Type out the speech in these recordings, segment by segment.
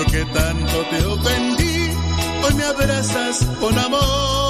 Yo que tanto te ofendí, hoy me abrazas con amor.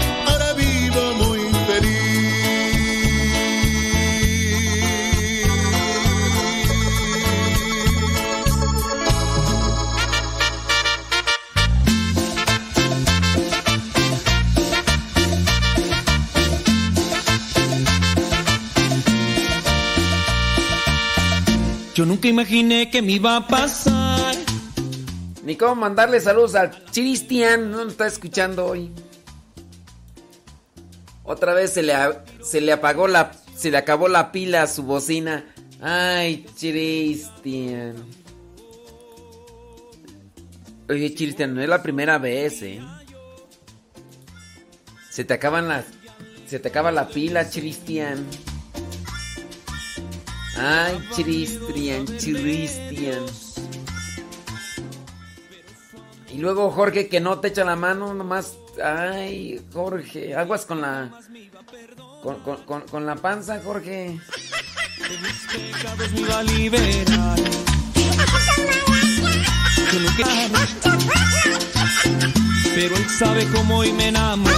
Yo nunca imaginé que me iba a pasar. Ni cómo mandarle saludos al Cristian, no nos está escuchando hoy. Otra vez se le, se le apagó la. Se le acabó la pila a su bocina. Ay, Cristian. Oye, Cristian, no es la primera vez, eh. Se te acaban las. Se te acaba la pila, Cristian. Ay, Cristian, Cristian. Y luego Jorge que no te echa la mano, nomás. Ay, Jorge, aguas con la. Con, con- con- la panza, Jorge. Pero él sabe cómo hoy me enamoró.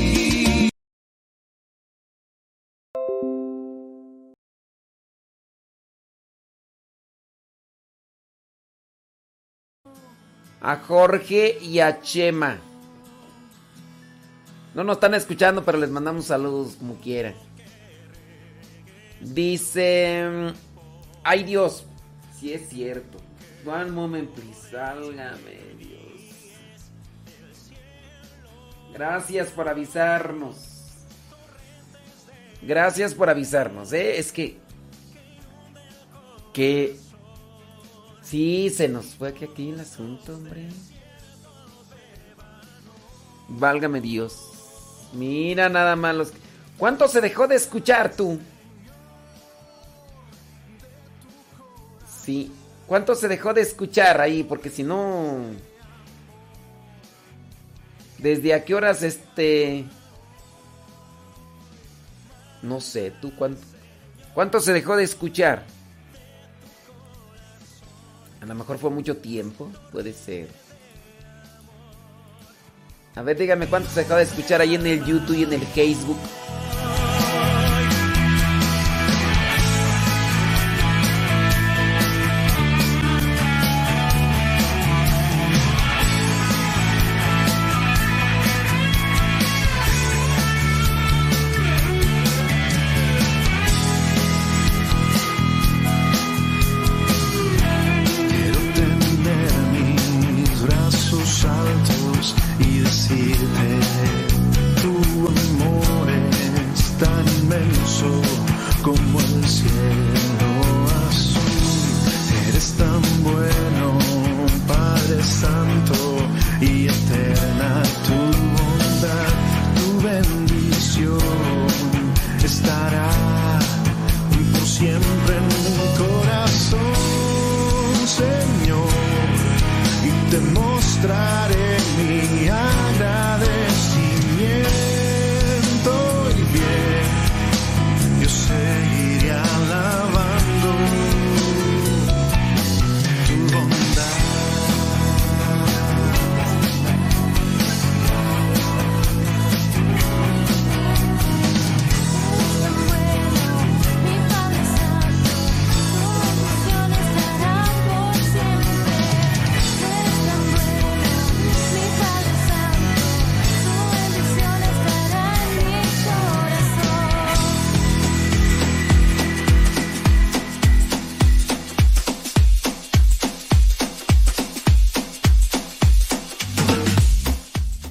A Jorge y a Chema. No nos están escuchando, pero les mandamos saludos como quieran. Dice. Ay Dios. Si es cierto. One moment, please. Sálgame, Dios. Gracias por avisarnos. Gracias por avisarnos, ¿eh? Es que. Que. Sí, se nos fue aquí, aquí el asunto, hombre. Válgame Dios. Mira nada más los... ¿Cuánto se dejó de escuchar tú? Sí. ¿Cuánto se dejó de escuchar ahí? Porque si no... ¿Desde a qué horas este... No sé, tú cuánto... ¿Cuánto se dejó de escuchar? A lo mejor fue mucho tiempo, puede ser. A ver, dígame cuánto se acaba de escuchar ahí en el YouTube y en el Facebook.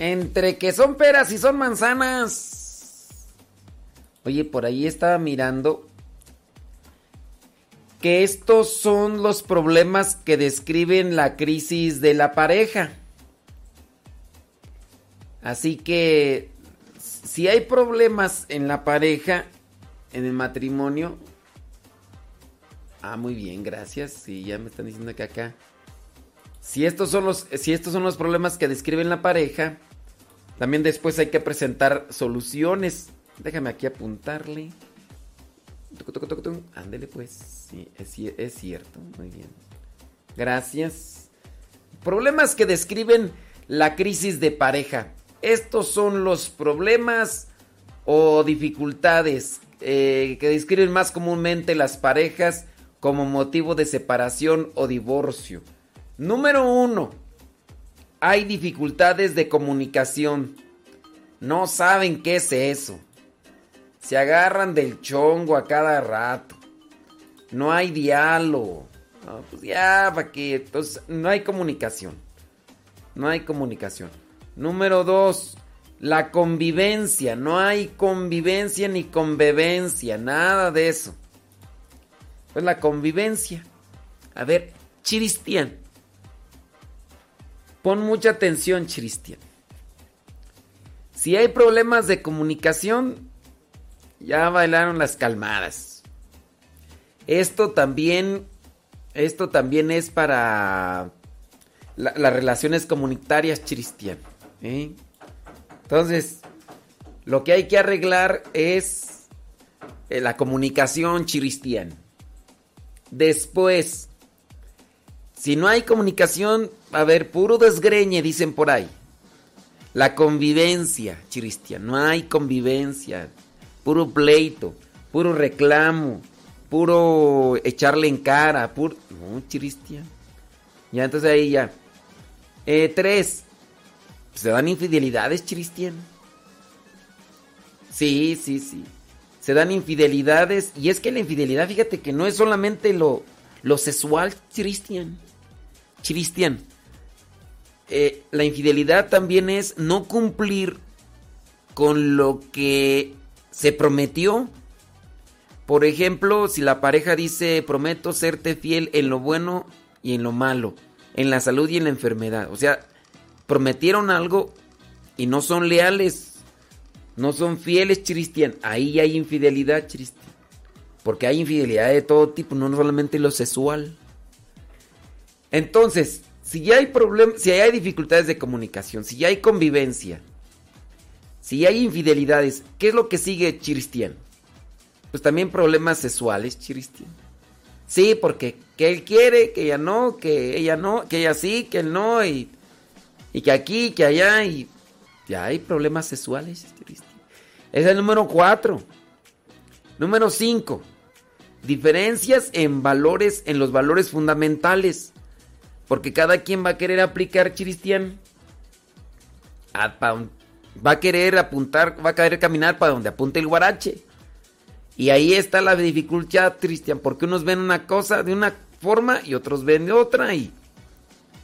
Entre que son peras y son manzanas. Oye, por ahí estaba mirando que estos son los problemas que describen la crisis de la pareja. Así que si hay problemas en la pareja, en el matrimonio, ah, muy bien, gracias. Sí, ya me están diciendo que acá. Si estos son los, si estos son los problemas que describen la pareja, también después hay que presentar soluciones. Déjame aquí apuntarle. Ándele pues. Sí, es cierto. Muy bien. Gracias. Problemas que describen la crisis de pareja. Estos son los problemas o dificultades eh, que describen más comúnmente las parejas como motivo de separación o divorcio. Número uno. Hay dificultades de comunicación. No saben qué es eso. Se agarran del chongo a cada rato. No hay diálogo. No, pues ya, ¿para qué? Entonces, no hay comunicación. No hay comunicación. Número dos, la convivencia. No hay convivencia ni convivencia. Nada de eso. Pues la convivencia. A ver, Chiristian. Pon mucha atención, Chiristian. Si hay problemas de comunicación, ya bailaron las calmadas. Esto también, esto también es para la- las relaciones comunitarias, Chiristian. ¿eh? Entonces, lo que hay que arreglar es eh, la comunicación, Chiristian. Después, si no hay comunicación, a ver, puro desgreñe, dicen por ahí. La convivencia, Chiristian. No hay convivencia. Puro pleito, puro reclamo, puro echarle en cara, puro... No, Chiristian. Ya, entonces ahí ya. Eh, tres. Se dan infidelidades, Chiristian. Sí, sí, sí. Se dan infidelidades. Y es que la infidelidad, fíjate que no es solamente lo, lo sexual, Chiristian. Chiristian. Eh, la infidelidad también es no cumplir con lo que se prometió. Por ejemplo, si la pareja dice, prometo serte fiel en lo bueno y en lo malo, en la salud y en la enfermedad. O sea, prometieron algo y no son leales, no son fieles, Chiristian. Ahí hay infidelidad, Chiristian. Porque hay infidelidad de todo tipo, no solamente lo sexual. Entonces, si ya hay problemas, si hay dificultades de comunicación, si ya hay convivencia, si hay infidelidades, ¿qué es lo que sigue Chiristian? Pues también problemas sexuales, Chiristian. Sí, porque que él quiere, que ella no, que ella no, que ella sí, que él no, y, y que aquí, que allá, y ya hay problemas sexuales, Chiristian. Ese es el número cuatro. Número cinco. Diferencias en valores, en los valores fundamentales. Porque cada quien va a querer aplicar pa- Va a querer apuntar, va a querer caminar para donde apunte el guarache. Y ahí está la dificultad, Cristian, porque unos ven una cosa de una forma y otros ven de otra. Y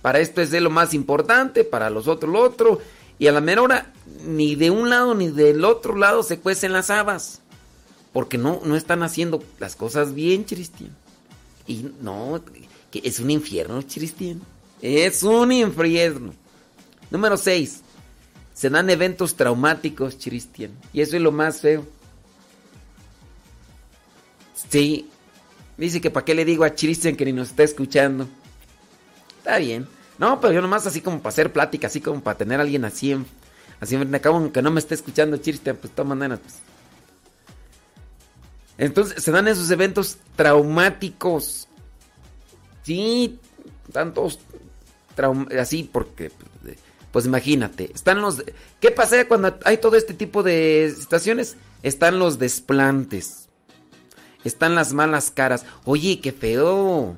para esto es de lo más importante, para los otros lo otro. Y a la mera hora, ni de un lado ni del otro lado se cuecen las habas. Porque no, no están haciendo las cosas bien, Cristian. Y no, que es un infierno, Cristian. Es un infierno. Número 6. Se dan eventos traumáticos, Cristian. Y eso es lo más feo. Sí. Dice que para qué le digo a Cristian que ni nos está escuchando. Está bien. No, pero yo nomás así como para hacer plática, así como para tener a alguien así así me acabo que no me esté escuchando Cristian, pues de todas. Pues. Entonces se dan esos eventos traumáticos. Sí, tantos así porque pues imagínate, están los ¿Qué pasa cuando hay todo este tipo de situaciones? Están los desplantes. Están las malas caras. Oye, qué feo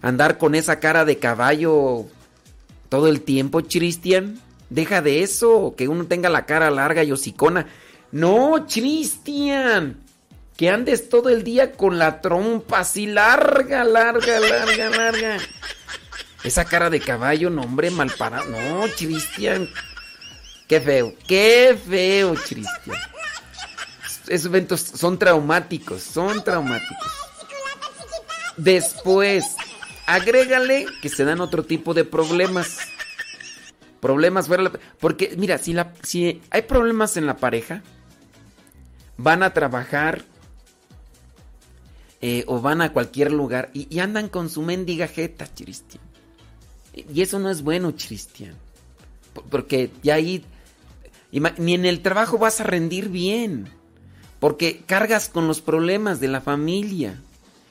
andar con esa cara de caballo todo el tiempo, Cristian. Deja de eso, que uno tenga la cara larga y hocicona. No, Cristian. Que andes todo el día con la trompa así larga, larga, larga, larga. Esa cara de caballo, no, hombre, mal. No, Cristian. Qué feo, qué feo, Cristian. Esos eventos son traumáticos, son traumáticos. Después, agrégale que se dan otro tipo de problemas. Problemas fuera la- Porque, mira, si, la, si hay problemas en la pareja, van a trabajar eh, o van a cualquier lugar y, y andan con su mendiga jeta, Cristian. Y eso no es bueno, Cristian. Por- Porque ya ahí ni en el trabajo vas a rendir bien. Porque cargas con los problemas de la familia.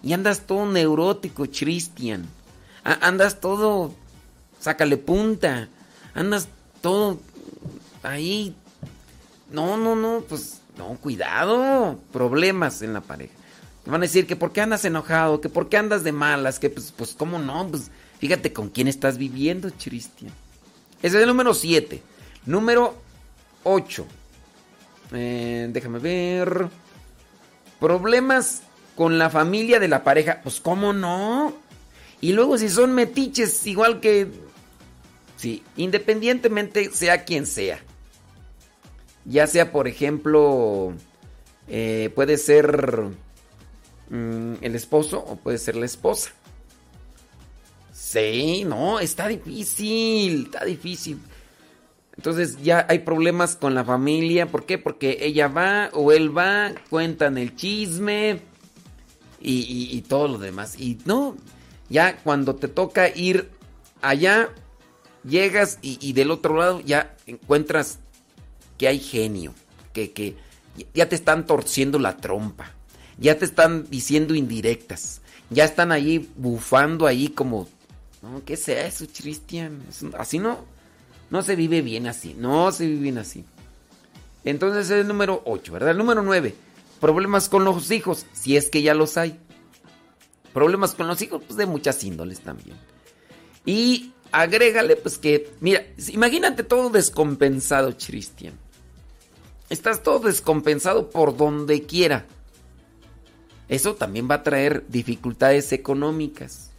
Y andas todo neurótico, Cristian. Andas todo. Sácale punta. Andas todo ahí. No, no, no, pues no, cuidado. Problemas en la pareja. Van a decir que por qué andas enojado, que por qué andas de malas, que pues, pues cómo no, pues fíjate con quién estás viviendo, Cristian. Ese es el número 7. Número 8. déjame ver. Problemas con la familia de la pareja. Pues cómo no. Y luego si son metiches, igual que... Sí, independientemente sea quien sea. Ya sea, por ejemplo, eh, puede ser mm, el esposo o puede ser la esposa. Sí, no, está difícil, está difícil. Entonces ya hay problemas con la familia. ¿Por qué? Porque ella va o él va, cuentan el chisme y, y- todo lo demás. Y no, ya cuando te toca ir allá, llegas y, y del otro lado ya encuentras que hay genio, que, que ya te están torciendo la trompa, ya te están diciendo indirectas, ya están ahí bufando ahí como, no, ¿qué es eso, Cristian? Así no, no se vive bien así, no se vive bien así. Entonces es el número 8, ¿verdad? El número 9, problemas con los hijos, si es que ya los hay. Problemas con los hijos, pues de muchas índoles también. Y agrégale, pues que, mira, imagínate todo descompensado, Cristian. Estás todo descompensado por donde quiera. Eso también va a traer dificultades económicas.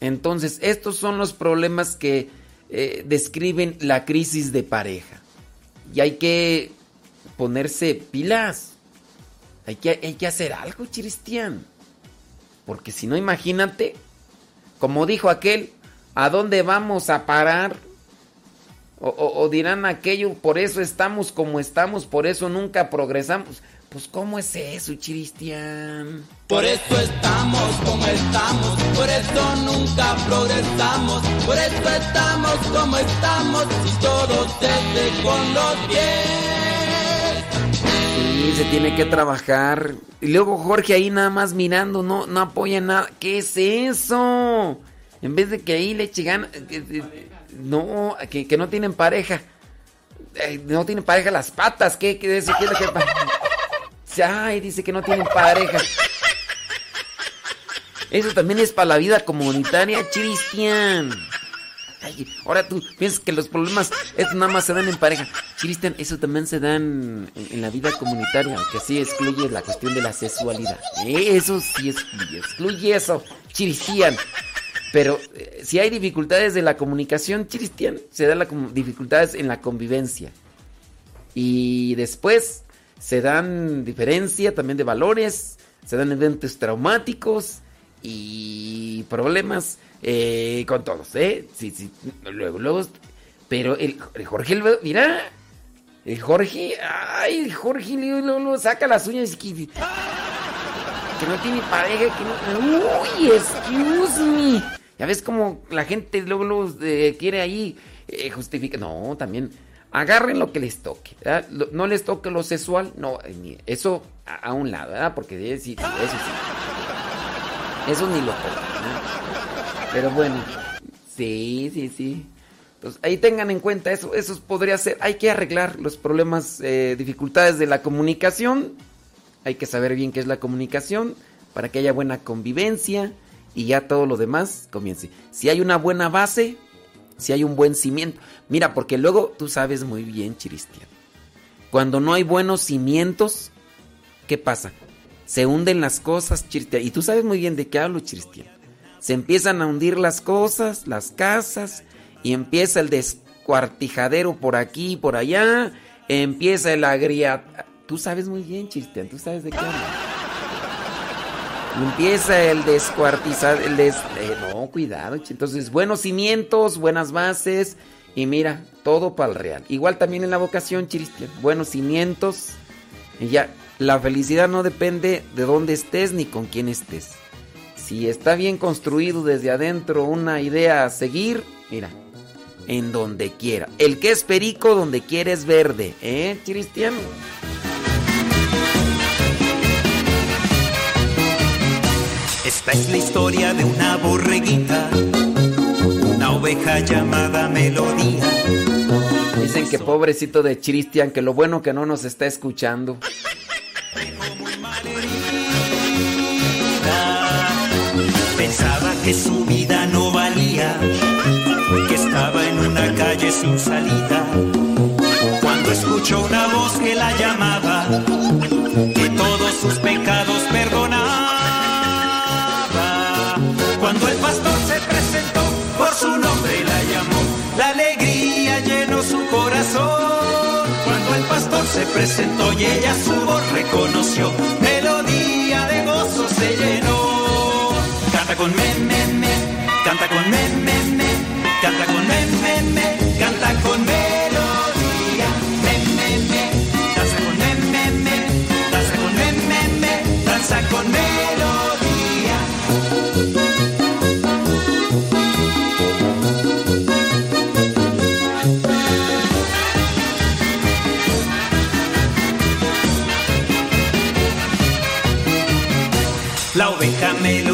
Entonces, estos son los problemas que eh, describen la crisis de pareja. Y hay que ponerse pilas. Hay que, hay que hacer algo, Cristian. Porque si no, imagínate, como dijo aquel, ¿a dónde vamos a parar? O, o- o dirán aquello, por eso estamos como estamos, por eso nunca progresamos. Pues ¿cómo es eso, Cristian? Por eso estamos como estamos, por eso nunca progresamos, por eso estamos como estamos y todo desde con los pies. Sí, se tiene que trabajar. Y luego Jorge ahí nada más mirando, no, no apoya nada. ¿Qué es eso? En vez de que ahí le que- No, que, que no tienen pareja. Eh, No tienen pareja las patas. ¿Qué, qué, eso, qué es lo que Ay, dice que no tienen pareja. Eso también es para la vida comunitaria, Cristian. Ahora tú piensas que los problemas estos nada más se dan en pareja. Cristian, eso también se dan en, la vida comunitaria, que sí excluye la cuestión de la sexualidad. Eso sí excluye, excluye eso, Cristian. Pero eh, si hay dificultades de la comunicación, Cristian, se dan las dificultades en la convivencia. Y después se dan diferencia también de valores, se dan eventos traumáticos y problemas eh, con todos, ¿eh? Sí, sí, luego, luego, pero el, el Jorge, mira, el Jorge, ay, el Jorge luego, saca las uñas que, que no tiene pareja, uy, excuse me. Ya ves como la gente luego, luego eh, quiere ahí eh, justificar, no, también agarren lo que les toque, no les toque lo sexual, no, eh, eso a, un lado, ¿verdad? Porque eso sí. Eso ni lo. Pero bueno, sí, sí, sí. Entonces, ahí tengan en cuenta eso, eso podría ser, hay que arreglar los problemas, eh, dificultades de la comunicación, hay que saber bien qué es la comunicación para que haya buena convivencia y ya todo lo demás comience. Si hay una buena base, si hay un buen cimiento. Mira, porque luego tú sabes muy bien, Chiristian. Cuando no hay buenos cimientos, ¿qué pasa? Se hunden las cosas, Chiristian. Y tú sabes muy bien de qué hablo, Chiristian. Se empiezan a hundir las cosas, las casas, y empieza el descuartijadero por aquí y por allá. Empieza el agria... Tú sabes muy bien, Chiristian. Tú sabes de qué hablo. Empieza el descuartizar, el des... eh, no, cuidado. Entonces, buenos cimientos, buenas bases y mira, todo para el real. Igual también en la vocación, Chiristian. Buenos cimientos y ya. La felicidad no depende de dónde estés ni con quién estés. Si está bien construido desde adentro una idea a seguir, mira, en donde quiera. El que es perico, donde quiere es verde, ¿eh, Chiristian? Esta es la historia de una borreguita, una oveja llamada Melodía. Dicen que pobrecito de Chiristian, que lo bueno que no nos está escuchando. Pensaba que su vida no valía, que estaba en una calle sin salida. Cuando escuchó una voz que la llamaba, que todos sus pecados se presentó y ella su voz reconoció, melodía de gozo se llenó. Canta con me, me, me, canta con me, me, me, canta con me, me, me, canta con melodía.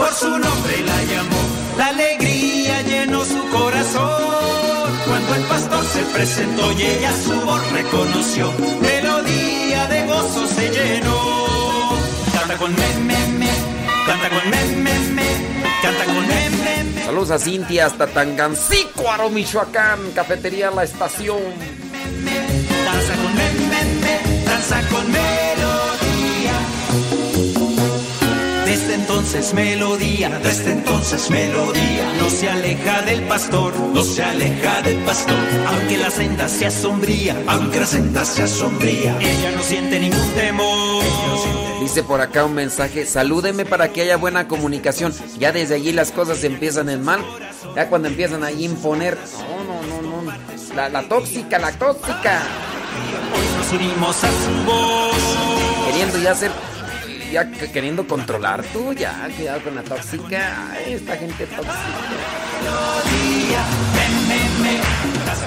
Por su nombre la llamó. La alegría llenó su corazón. Cuando el pastor se presentó y ella su voz reconoció. Melodía de gozo se llenó. Canta con me, me, me. Canta con me, me, me. Canta con me, me, me. Saludos a Cintia hasta Tangancícuaro, Michoacán, cafetería La Estación. Danza con me, me, me, danza con melodía. Desde entonces melodía, desde entonces melodía. No se aleja del pastor, no se aleja del pastor. Aunque la senda sea sombría, aunque la senda sea sombría. Ella no siente ningún temor. Dice por acá un mensaje, salúdeme para que haya buena comunicación. Ya desde allí las cosas empiezan en mal. Ya cuando empiezan a imponer, no, no, no, no. La, la tóxica, la tóxica. Hoy nos unimos a su voz. Queriendo ya ser, ya que- queriendo controlar tú, ya, cuidado con la tóxica. Esta gente tóxica.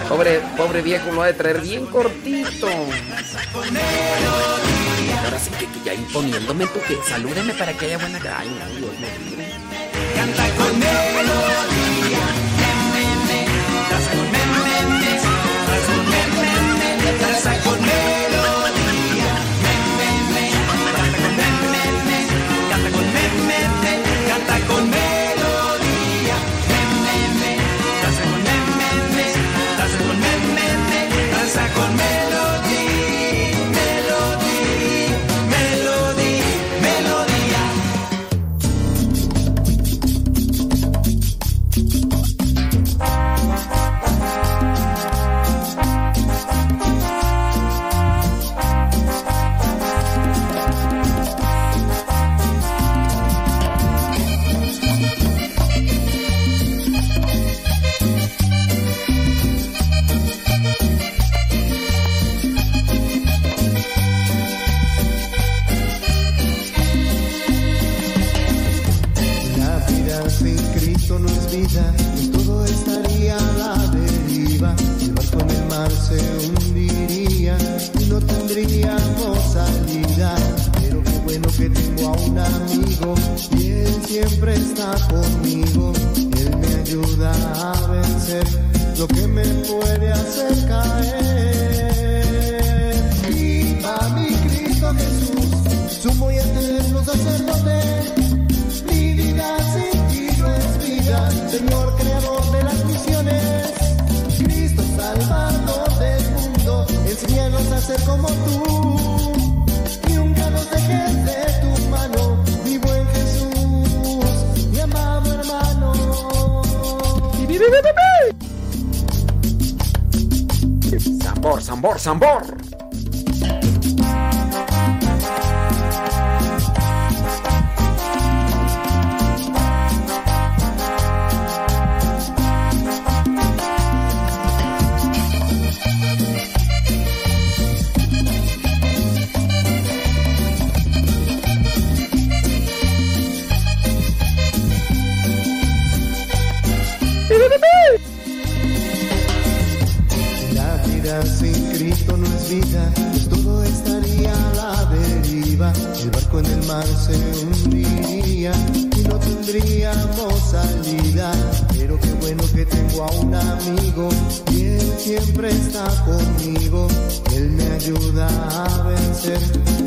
Pobre, pobre viejo lo ha de traer bien cortito. Ahora sí que, ya imponiéndome tú que salúdeme para que haya buena. Ay. Canta con melodía. Él siempre está conmigo. Él me ayuda a vencer lo que me puede hacer caer. Viva mi Cristo Jesús, sumo y eterno sacerdote. Mi vida sin ti no es vida, Señor creador de las misiones. Cristo Salvador del mundo, enséñanos a ser como tú. Zambor, zambor, zambor. Amigo y él siempre está conmigo. Él me ayuda a vencer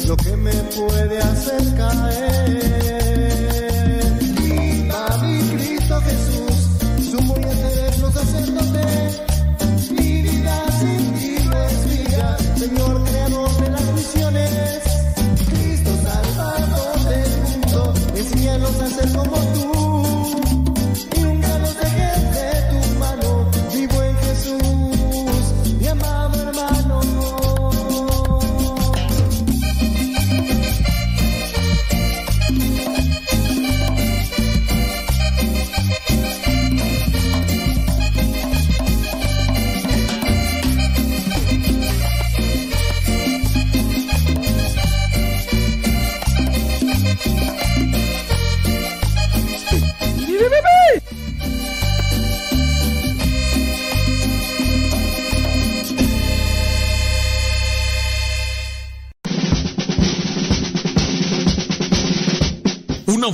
lo que me puede hacer caer.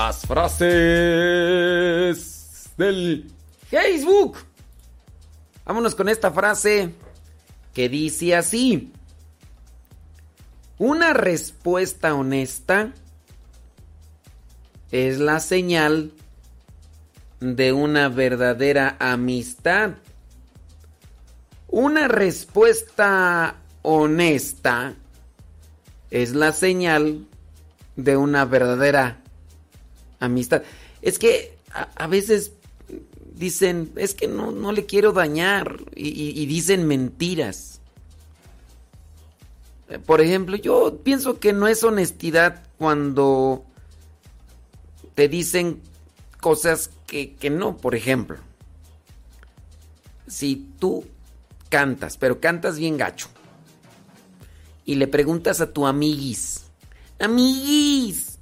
Las frases del Facebook. Vámonos con esta frase que dice así. Una respuesta honesta es la señal de una verdadera amistad. Una respuesta honesta es la señal de una verdadera amistad. Es que a, veces dicen, es que no, no le quiero dañar y dicen mentiras. Eh, Por ejemplo, yo pienso que no es honestidad cuando te dicen cosas que, que no. Por ejemplo, si tú cantas, pero cantas bien gacho, y le preguntas a tu amiguis, amiguis,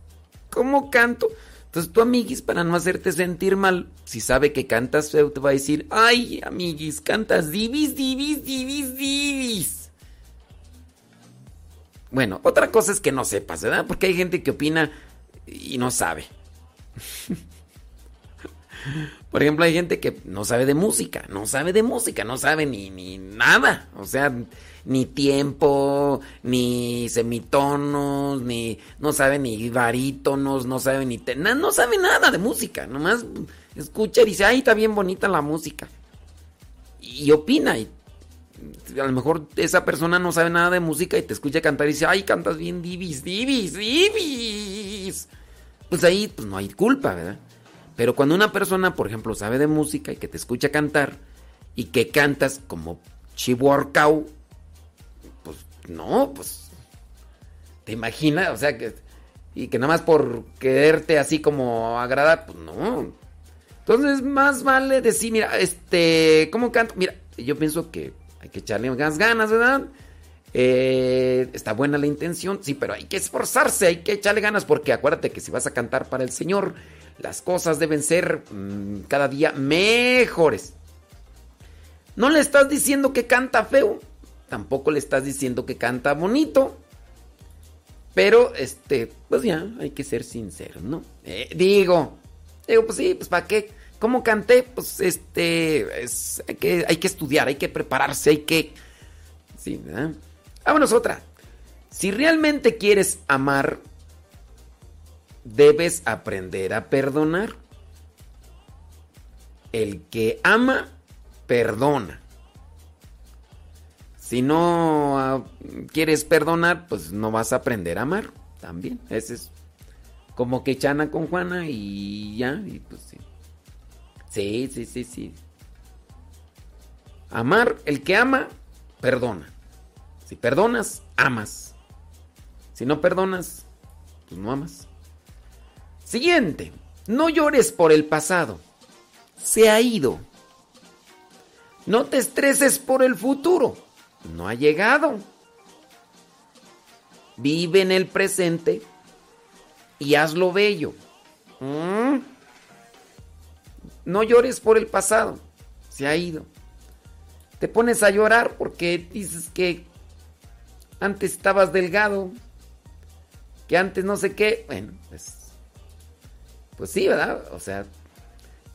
¿cómo canto? Entonces tu amiguis, para no hacerte sentir mal, si sabe que cantas te va a decir, ay, amiguis, cantas divis, divis, divis, divis. Bueno, otra cosa es que no sepas, ¿verdad? Porque hay gente que opina y no sabe. Por ejemplo, hay gente que no sabe de música, no sabe de música, no sabe ni, ni nada. O sea, ni tiempo, ni semitonos, ni no sabe ni barítonos, no sabe ni... na- no sabe nada de música, nomás escucha y dice, ay, está bien bonita la música. Y opina, y a lo mejor esa persona no sabe nada de música y te escucha cantar y dice, ay, cantas bien divis, divis, divis. Pues ahí pues no hay culpa, ¿verdad? Pero cuando una persona, por ejemplo, sabe de música y que te escucha cantar y que cantas como chihuarcao, pues no, pues te imaginas, o sea que y que nada más por quererte así como agradar, pues no. Entonces, más vale decir, mira, este, ¿cómo canto? Mira, yo pienso que hay que echarle más ganas, ¿verdad? Eh, está buena la intención, sí, pero hay que esforzarse, hay que echarle ganas, porque acuérdate que si vas a cantar para el Señor, las cosas deben ser mm, cada día mejores. No le estás diciendo que canta feo, tampoco le estás diciendo que canta bonito. Pero, este, pues ya, hay que ser sincero, ¿no? Eh, digo, digo, pues sí, pues ¿para qué? ¿Cómo canté? Pues este, es- hay, que, hay que estudiar, hay que prepararse, hay que... Sí, ¿verdad? Vámonos otra. Si realmente quieres amar, debes aprender a perdonar. El que ama, perdona. Si no ah, quieres perdonar, pues no vas a aprender a amar. También. Ese es como que Chana con Juana y ya. Y pues sí. Sí, sí, sí, sí. Amar, el que ama, perdona. Si perdonas, amas. Si no perdonas, pues no amas. Siguiente. No llores por el pasado. Se ha ido. No te estreses por el futuro. No ha llegado. Vive en el presente y hazlo bello. ¿Mm? No llores por el pasado. Se ha ido. Te pones a llorar porque dices que antes estabas delgado. Que antes no sé qué. Bueno, pues. Pues sí, ¿verdad? O sea.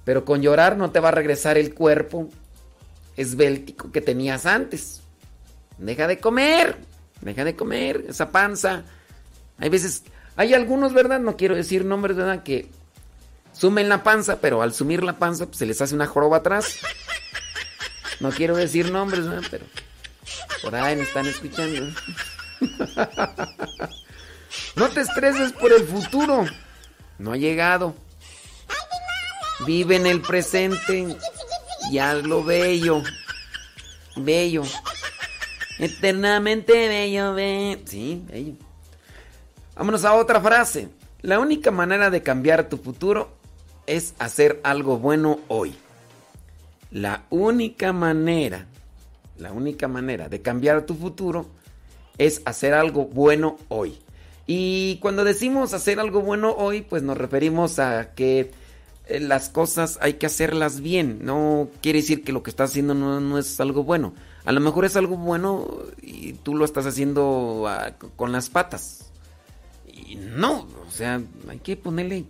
Pero con llorar no te va a regresar el cuerpo esbéltico que tenías antes. Deja de comer. Deja de comer esa panza. Hay veces, hay algunos, ¿verdad? No quiero decir nombres, ¿verdad? Que sumen la panza, pero al sumir la panza pues, se les hace una joroba atrás. No quiero decir nombres, ¿verdad? Pero por ahí me están escuchando. No te estreses por el futuro. No ha llegado. Vive en el presente y hazlo bello. Bello. Eternamente bello, bello. Sí, bello. Vámonos a otra frase. La única manera de cambiar tu futuro es hacer algo bueno hoy. La única manera, la única manera de cambiar tu futuro es hacer algo bueno hoy. Y cuando decimos hacer algo bueno hoy, pues nos referimos a que eh, las cosas hay que hacerlas bien. No quiere decir que lo que estás haciendo no, no es algo bueno. A lo mejor es algo bueno y tú lo estás haciendo ah, con las patas. Y no, o sea, hay que ponerle.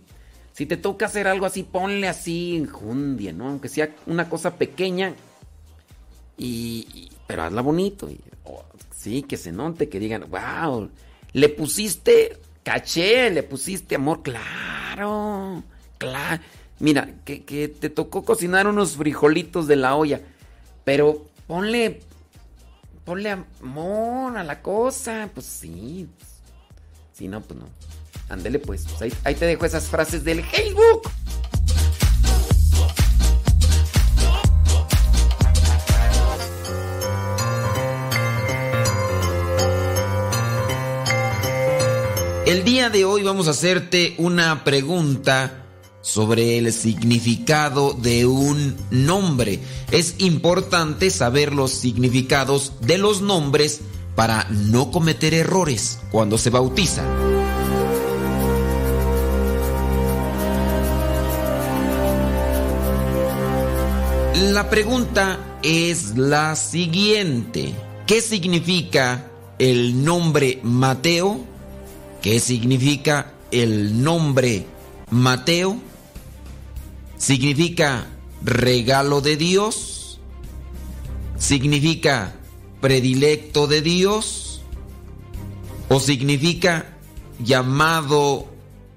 Si te toca hacer algo así, ponle así enjundia, ¿no? Aunque sea una cosa pequeña. Y, pero hazla bonito. sí, que se note, que digan, wow, le pusiste caché, le pusiste amor, claro, claro. Mira, que, que te tocó cocinar unos frijolitos de la olla, pero ponle, ponle amor a la cosa, pues sí. si no, pues no. Ándele pues, pues ahí, ahí te dejo esas frases del Facebook. El día de hoy vamos a hacerte una pregunta sobre el significado de un nombre. Es importante saber los significados de los nombres para no cometer errores cuando se bautiza. La pregunta es la siguiente. ¿Qué significa el nombre Mateo? ¿Qué significa el nombre Mateo? ¿Significa regalo de Dios? ¿Significa predilecto de Dios? ¿O significa llamado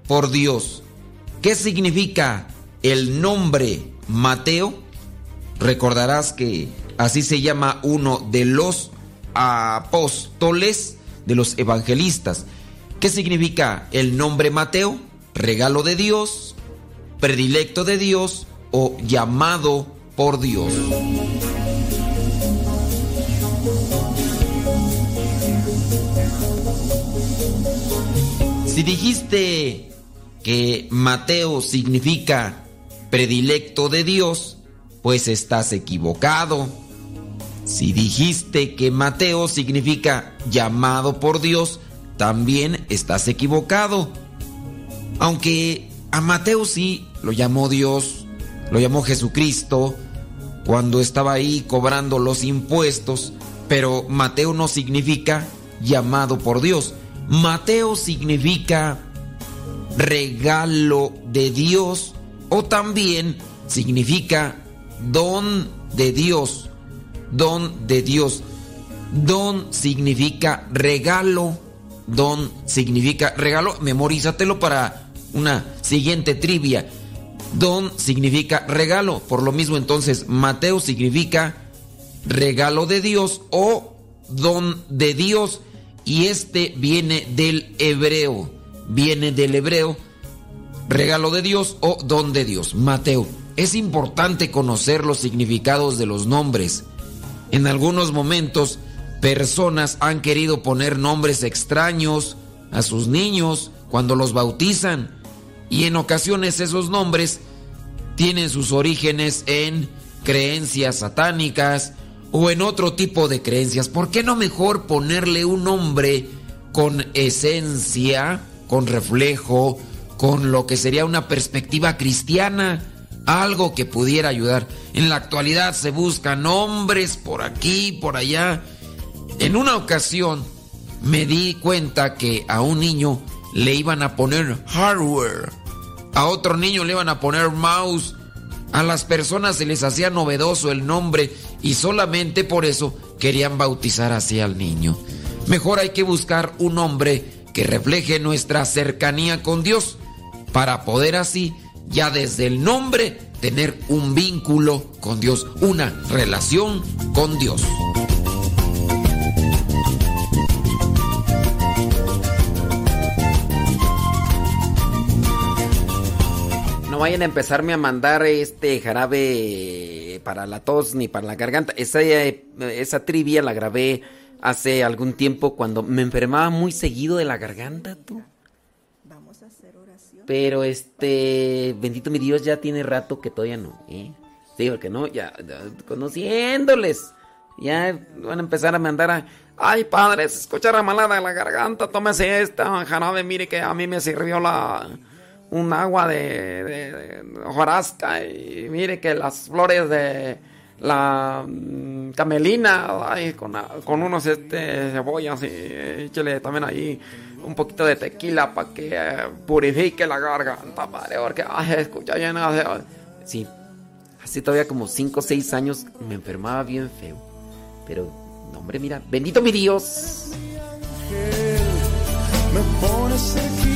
por Dios? ¿Qué significa el nombre Mateo? Recordarás que así se llama uno de los apóstoles, de los evangelistas. ¿Qué significa el nombre Mateo? Regalo de Dios, predilecto de Dios o llamado por Dios. Si dijiste que Mateo significa predilecto de Dios, pues estás equivocado. Si dijiste que Mateo significa llamado por Dios, también estás equivocado. Aunque a Mateo sí lo llamó Dios, lo llamó Jesucristo, cuando estaba ahí cobrando los impuestos, pero Mateo no significa llamado por Dios. Mateo significa regalo de Dios o también significa don de Dios. Don de Dios. Don significa regalo. Don significa regalo. Memorízatelo para una siguiente trivia. Don significa regalo. Por lo mismo entonces Mateo significa regalo de Dios o don de Dios. Y este viene del hebreo. Viene del hebreo. Regalo de Dios o don de Dios. Mateo. Es importante conocer los significados de los nombres. En algunos momentos, personas han querido poner nombres extraños a sus niños cuando los bautizan. Y en ocasiones esos nombres tienen sus orígenes en creencias satánicas o en otro tipo de creencias. ¿Por qué no mejor ponerle un nombre con esencia, con reflejo, con lo que sería una perspectiva cristiana? Algo que pudiera ayudar. En la actualidad se buscan nombres por aquí, por allá. En una ocasión me di cuenta que a un niño le iban a poner hardware. A otro niño le iban a poner mouse. A las personas se les hacía novedoso el nombre y solamente por eso querían bautizar así al niño. Mejor hay que buscar un nombre que refleje nuestra cercanía con Dios para poder así, ya desde el nombre, tener un vínculo con Dios, una relación con Dios. No vayan a empezarme a mandar este jarabe para la tos ni para la garganta. Esa, esa trivia la grabé hace algún tiempo cuando me enfermaba muy seguido de la garganta, tú. Pero este, bendito mi Dios, ya tiene rato que todavía no, ¿eh? Sí, porque no, ya, ya conociéndoles. Ya van a empezar a mandar a. Ay, padre, se escucha la malada de la garganta, tómese esta jarabe, mire que a mí me sirvió la un agua de, de, hojarasca y mire que las flores de la mm, camelina con, unos este cebollas y échele también ahí un poquito de tequila para que eh, purifique la garganta, padre, porque ay, escucha bien hace- sí, hace todavía como 5 o 6 años me enfermaba bien feo, pero no, hombre, mira, bendito mi Dios. me pones Dios,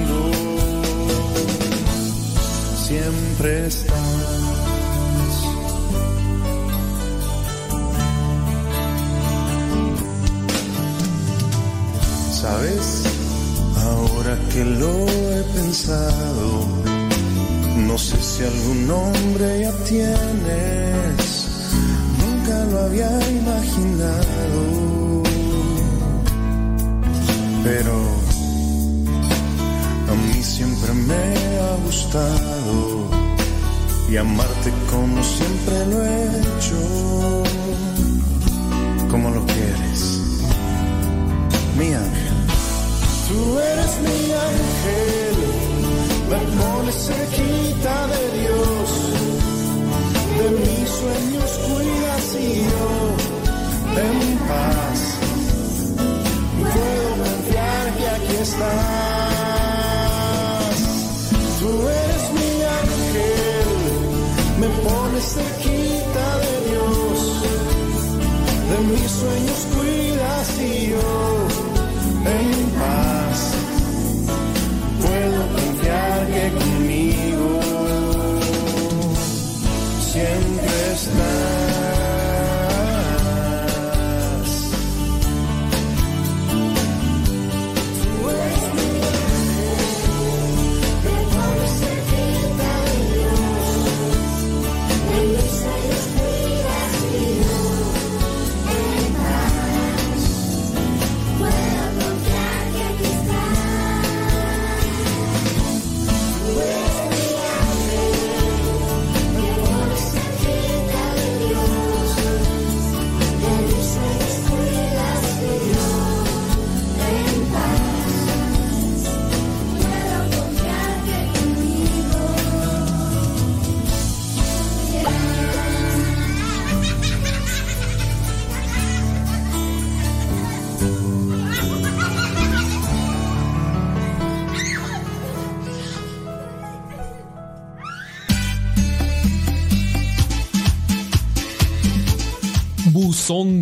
siempre estás. Sabes, ahora que lo he pensado, no sé si algún nombre ya tienes, nunca lo había imaginado. Pero a mí siempre me ha gustado y amarte como siempre lo he hecho, como lo quieres, mi ángel. Tú eres mi ángel, me pones cerquita de Dios, de mis sueños cuidas y yo en paz puedo confiar que aquí estás. muy cerquita de Dios, de mis sueños cuidas y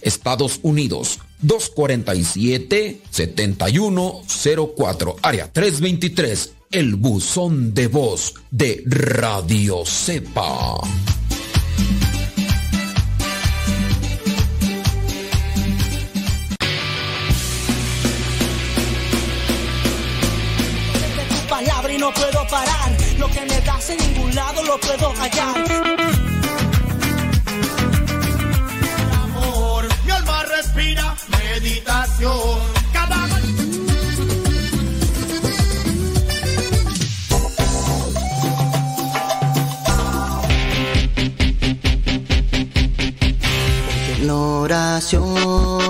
Estados Unidos. 247-7104, área 323, el buzón de voz de Radio Cepa. Palabra y no puedo parar, lo que me das en ningún lado lo puedo hallar. invitación. Cada. En oración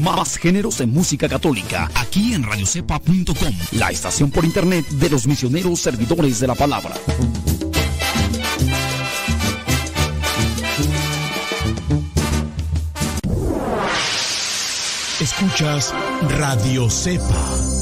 más géneros en música católica, aquí en radiocepa.com, la estación por internet de los misioneros servidores de la palabra. Escuchas Radio Cepa.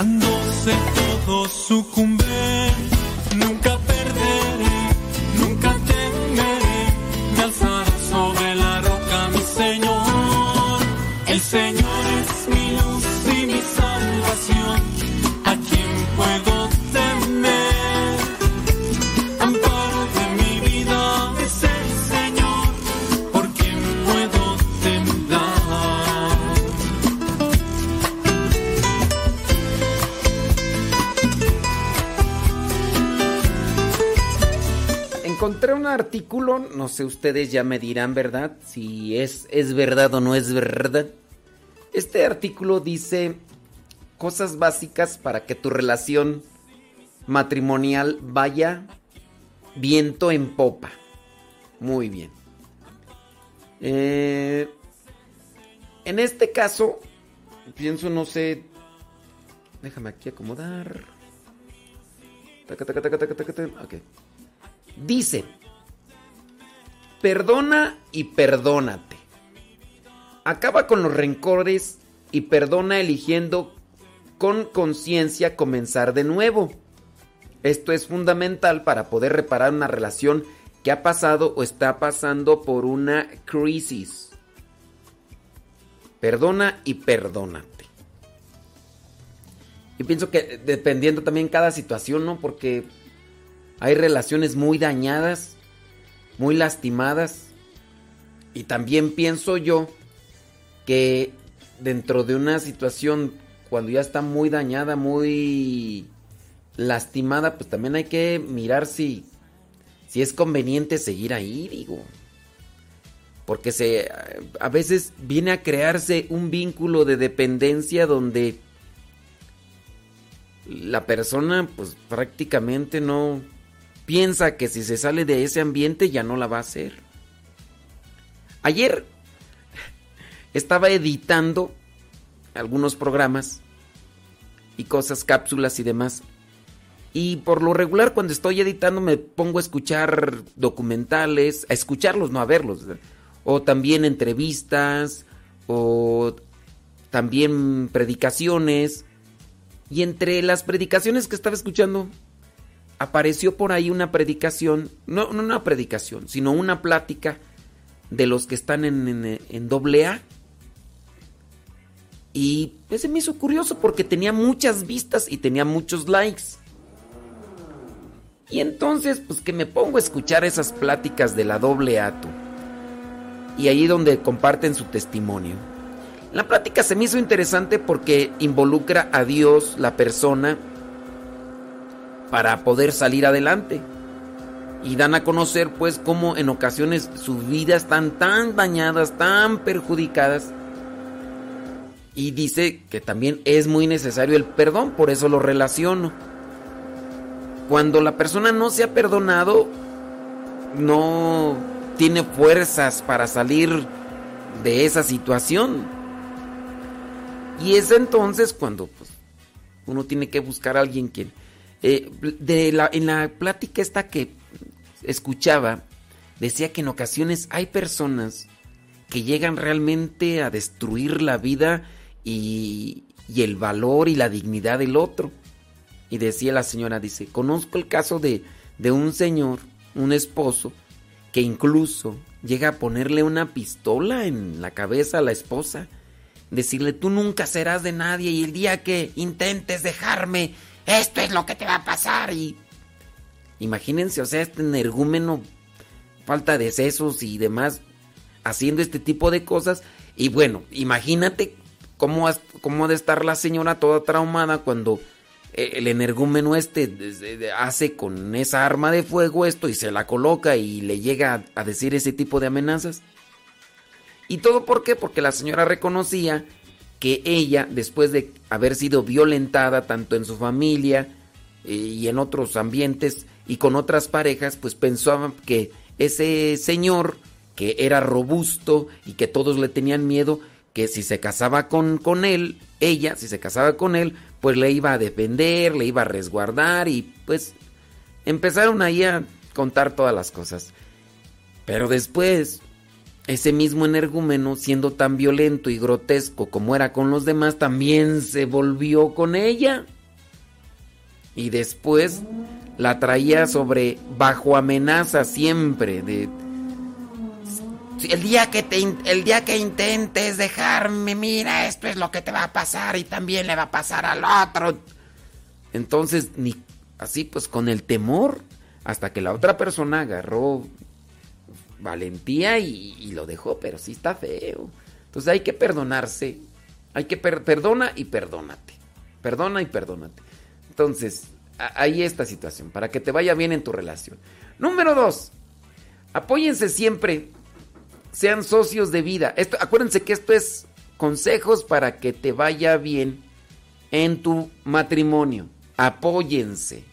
Acercan, artículo, no sé, ustedes ya me dirán, ¿verdad? Si es, es verdad o no es verdad. Este artículo dice cosas básicas para que tu relación matrimonial vaya viento en popa. Muy bien. Eh, en este caso, pienso, no sé. Déjame aquí acomodar. Taca, taca, taca, taca, taca, taca. Ok. Dice: Perdona y perdónate. Acaba con los rencores y perdona eligiendo con conciencia comenzar de nuevo. Esto es fundamental para poder reparar una relación que ha pasado o está pasando por una crisis. Perdona y perdónate. Y pienso que dependiendo también cada situación, ¿no? Porque hay relaciones muy dañadas, muy lastimadas. Y también pienso yo que dentro de una situación, cuando ya está muy dañada, muy lastimada, pues también hay que mirar si, si es conveniente seguir ahí, digo. Porque se, a veces viene a crearse un vínculo de dependencia donde la persona pues prácticamente no piensa que si se sale de ese ambiente ya no la va a hacer. Ayer estaba editando algunos programas y cosas, cápsulas y demás. Y por lo regular cuando estoy editando me pongo a escuchar documentales, a escucharlos, no a verlos. O también entrevistas, o también predicaciones. Y entre las predicaciones que estaba escuchando, apareció por ahí una predicación, no, una predicación, sino una plática de los que están en, doble A. Y ese me hizo curioso porque tenía muchas vistas y tenía muchos likes. Y entonces, pues que me pongo a escuchar esas pláticas de la doble ato. Y ahí donde comparten su testimonio. La plática se me hizo interesante porque involucra a Dios, la persona, para poder salir adelante. Y dan a conocer pues cómo en ocasiones sus vidas están tan dañadas, tan perjudicadas. Y dice que también es muy necesario el perdón, por eso lo relaciono cuando la persona no se ha perdonado, no tiene fuerzas para salir de esa situación. Y es entonces cuando pues, uno tiene que buscar a alguien que... Eh, de la, en la plática esta que escuchaba, decía que en ocasiones hay personas que llegan realmente a destruir la vida y, y el valor y la dignidad del otro. Y decía la señora, dice, conozco el caso de, de un señor, un esposo, que incluso llega a ponerle una pistola en la cabeza a la esposa, decirle, tú nunca serás de nadie y el día que intentes dejarme, esto es lo que te va a pasar. Y imagínense, o sea, este energúmeno, falta de sesos y demás, haciendo este tipo de cosas. Y bueno, imagínate cómo, cómo ha de estar la señora toda traumada cuando el energúmeno este hace con esa arma de fuego esto y se la coloca y le llega a decir ese tipo de amenazas. ¿Y todo por qué? Porque la señora reconocía que ella, después de haber sido violentada tanto en su familia eh, y en otros ambientes y con otras parejas, pues pensaba que ese señor, que era robusto y que todos le tenían miedo, que si se casaba con, con él, ella, si se casaba con él, pues le iba a defender, le iba a resguardar y pues empezaron ahí a contar todas las cosas. Pero después, ese mismo energúmeno, siendo tan violento y grotesco como era con los demás, también se volvió con ella. Y después la traía sobre bajo amenaza siempre de el día que te el día que intentes dejarme, mira, esto es lo que te va a pasar y también le va a pasar al otro. Entonces, ni así pues con el temor hasta que la otra persona agarró valentía y, lo dejó, pero sí está feo. Entonces hay que perdonarse. Hay que perdona y perdónate. Perdona y perdónate. Entonces, ahí esta situación, para que te vaya bien en tu relación. Número dos, apóyense siempre, sean socios de vida. Esto, acuérdense que esto es consejos para que te vaya bien en tu matrimonio. Apóyense.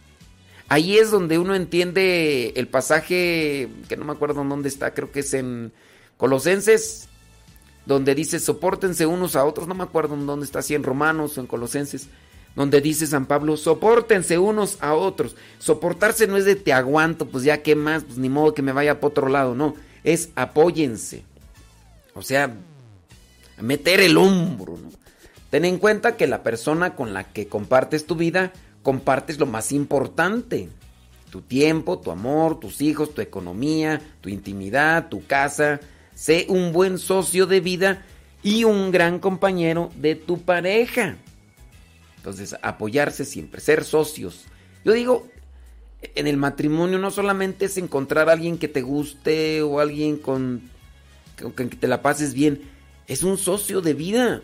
Ahí es donde uno entiende el pasaje, que no me acuerdo en dónde está, creo que es en Colosenses, donde dice, soportense unos a otros, no me acuerdo en dónde está, si en Romanos o en Colosenses, donde dice San Pablo, soportense unos a otros. Soportarse no es de te aguanto, pues ya qué más, pues ni modo que me vaya para otro lado, no, es apóyense. O sea, meter el hombro, ¿no? Ten en cuenta que la persona con la que compartes tu vida, compartes lo más importante. Tu tiempo, tu amor, tus hijos, tu economía, tu intimidad, tu casa. Sé un buen socio de vida y un gran compañero de tu pareja. Entonces, apoyarse siempre, ser socios. Yo digo, en el matrimonio no solamente es encontrar a alguien que te guste o alguien con, con que te la pases bien, es un socio de vida.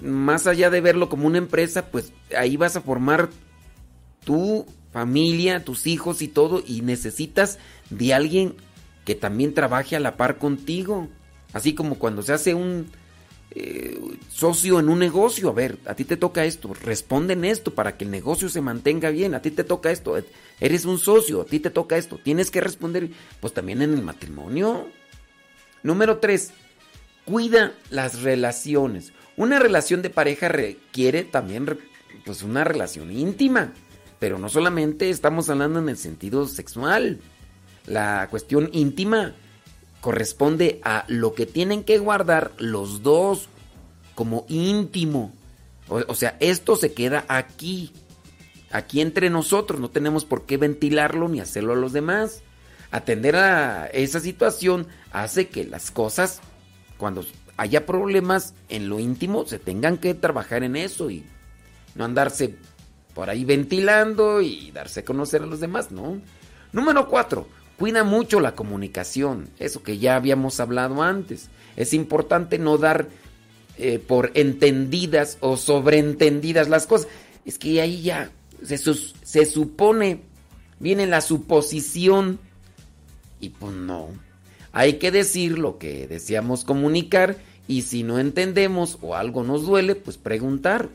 Más allá de verlo como una empresa, pues ahí vas a formar tu familia, tus hijos y todo, y necesitas de alguien que también trabaje a la par contigo. Así como cuando se hace un eh, socio en un negocio, a ver, a ti te toca esto, responde en esto para que el negocio se mantenga bien, a ti te toca esto, eres un socio, a ti te toca esto, tienes que responder, pues también en el matrimonio. Número tres, cuida las relaciones. Una relación de pareja requiere también pues una relación íntima, pero no solamente estamos hablando en el sentido sexual. La cuestión íntima corresponde a lo que tienen que guardar los dos como íntimo. O, o, sea, esto se queda aquí, aquí entre nosotros, no tenemos por qué ventilarlo ni hacerlo a los demás. Atender a esa situación hace que las cosas, cuando haya problemas en lo íntimo, se tengan que trabajar en eso y no andarse por ahí ventilando y darse a conocer a los demás, ¿no? Número cuatro, Cuida mucho la comunicación, eso que ya habíamos hablado antes. Es importante no dar eh, por entendidas o sobreentendidas las cosas. Es que ahí ya se, se supone, viene la suposición y pues no. Hay que decir lo que deseamos comunicar y si no entendemos o algo nos duele, pues preguntar.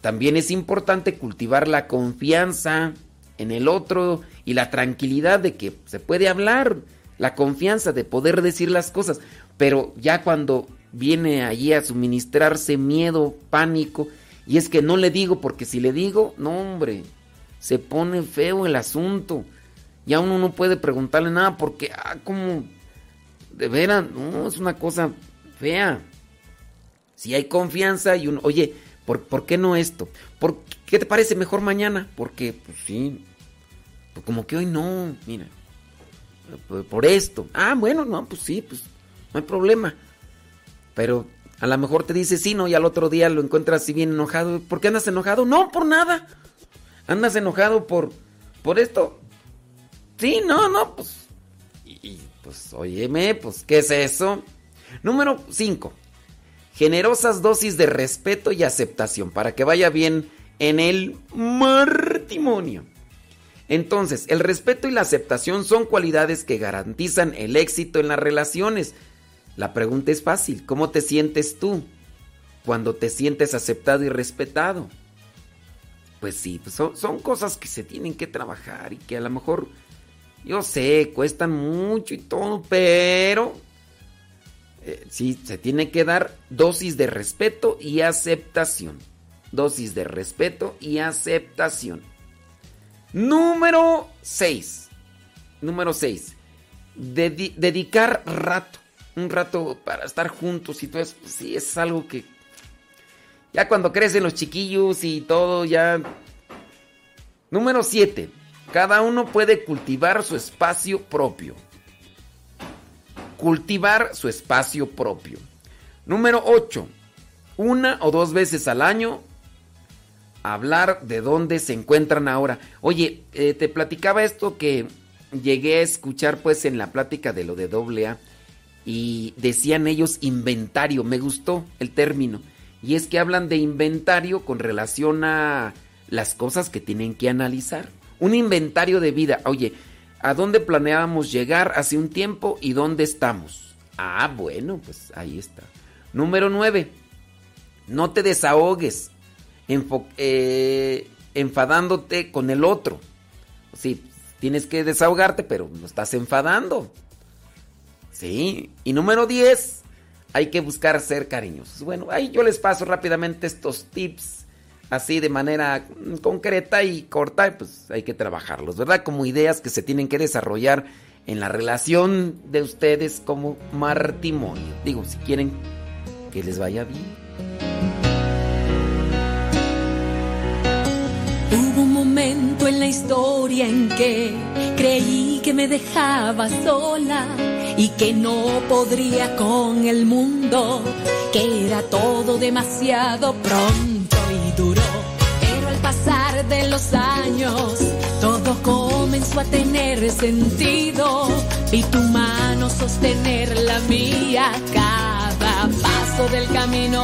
También es importante cultivar la confianza en el otro y la tranquilidad de que se puede hablar, la confianza de poder decir las cosas, pero ya cuando viene allí a suministrarse miedo, pánico, y es que no le digo porque si le digo, no hombre, se pone feo el asunto. Ya uno no puede preguntarle nada porque, ah, como, de veras, no, es una cosa fea. Si hay confianza y uno, oye, ¿por, ¿por qué no esto? ¿Por qué te parece mejor mañana? Porque, pues sí, pues como que hoy no, mira, por esto. Ah, bueno, no, pues sí, pues no hay problema. Pero a lo mejor te dice sí, no, y al otro día lo encuentras así bien enojado. ¿Por qué andas enojado? No, por nada. Andas enojado por, por esto. Sí, no, no, pues. Pues, óyeme, pues, ¿qué es eso? Número 5. Generosas dosis de respeto y aceptación para que vaya bien en el matrimonio. Entonces, el respeto y la aceptación son cualidades que garantizan el éxito en las relaciones. La pregunta es fácil, ¿cómo te sientes tú cuando te sientes aceptado y respetado? Pues sí, pues son, cosas que se tienen que trabajar y que a lo mejor, yo sé, cuestan mucho y todo, pero eh, sí, se tiene que dar dosis de respeto y aceptación. Dosis de respeto y aceptación. Número 6. Número 6. Dedi dedicar rato. Un rato para estar juntos y todo eso. Pues sí, es algo que. Ya cuando crecen los chiquillos y todo, ya. Número 7. Cada uno puede cultivar su espacio propio. Cultivar su espacio propio. Número 8. Una o dos veces al año hablar de dónde se encuentran ahora. Oye, eh, te platicaba esto que llegué a escuchar pues en la plática de lo de doble A y decían ellos inventario, me gustó el término. Y es que hablan de inventario con relación a las cosas que tienen que analizar. Un inventario de vida. Oye, ¿a dónde planeábamos llegar hace un tiempo y dónde estamos? Ah, bueno, pues ahí está. Número 9. No te desahogues eh, enfadándote con el otro. Sí, tienes que desahogarte, pero no estás enfadando. Sí. Y número 10. Hay que buscar ser cariñosos. Bueno, ahí yo les paso rápidamente estos tips así de manera concreta y corta, pues hay que trabajarlos, ¿verdad? Como ideas que se tienen que desarrollar en la relación de ustedes como matrimonio. Digo, si quieren que les vaya bien. Hubo un momento en la historia en que creí que me dejaba sola y que no podría con el mundo, que era todo demasiado pronto y duro. Pero al pasar de los años, todo comenzó a tener sentido y tu mano sostener la mía cada paso del camino,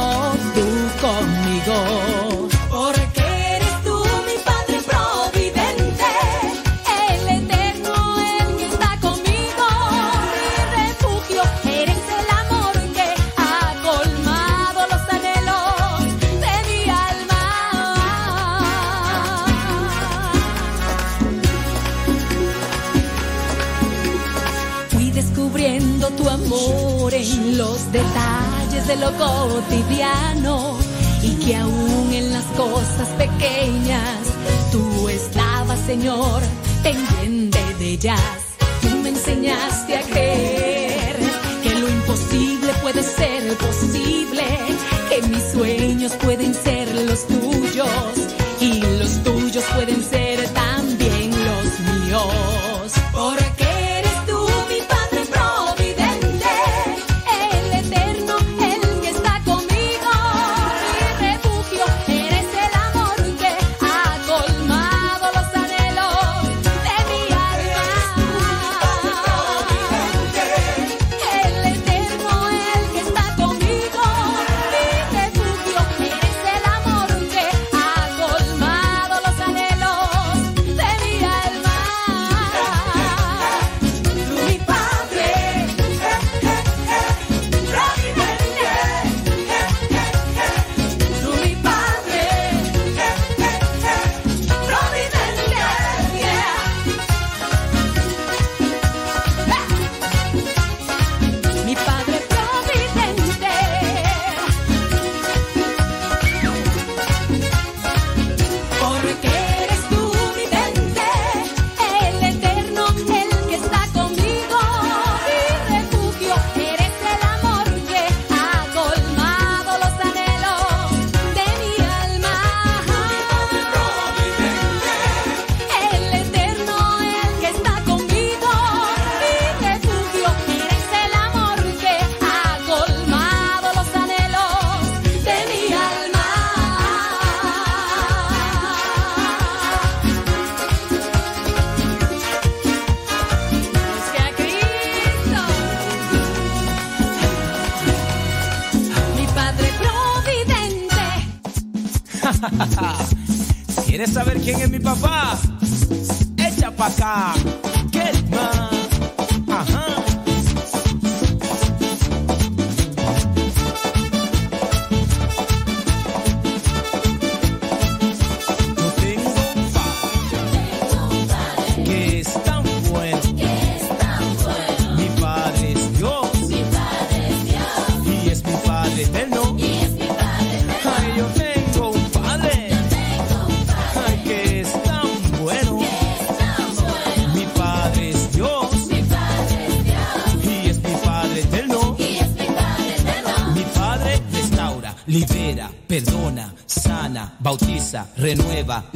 tú conmigo. En los detalles de lo cotidiano y que aún en las cosas pequeñas tú estabas, Señor, pendiente de ellas. Tú me enseñaste a creer que lo imposible puede ser posible, que mis sueños pueden ser los tuyos y los tuyos pueden ser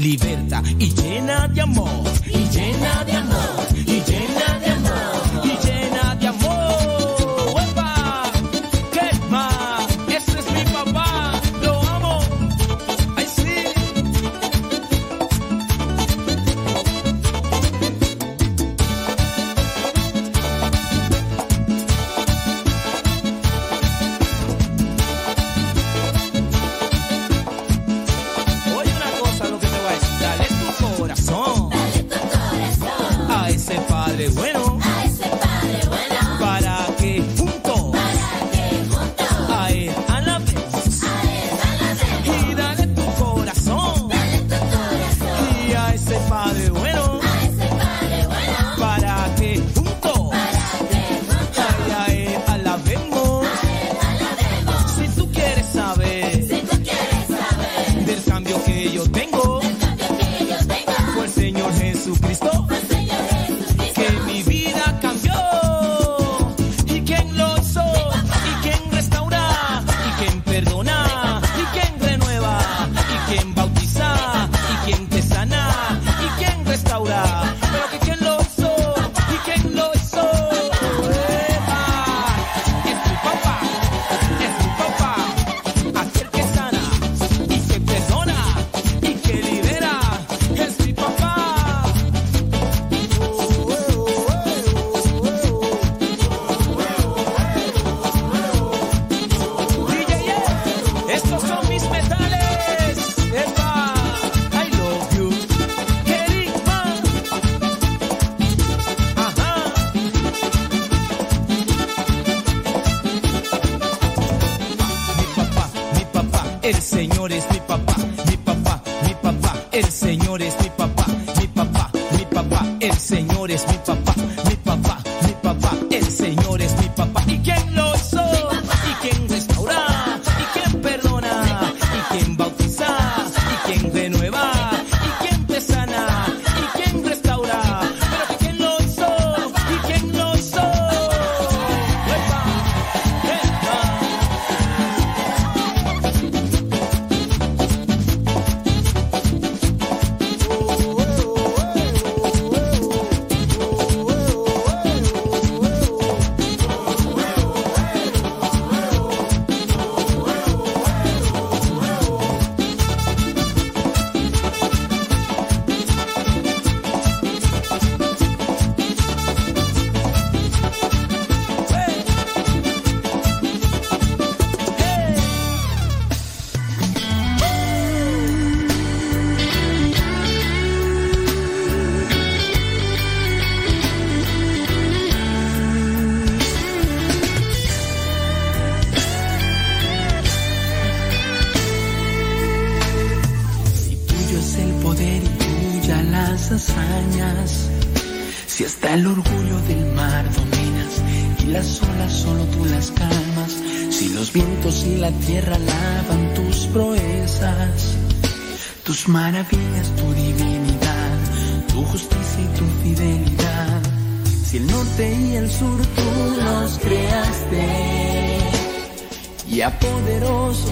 renueva, si hasta el orgullo del mar dominas y las olas solo tú las calmas, si los vientos y la tierra lavan tus proezas, tus maravillas, tu divinidad, tu justicia y tu fidelidad. Si el norte y el sur tú los creaste y a poderosos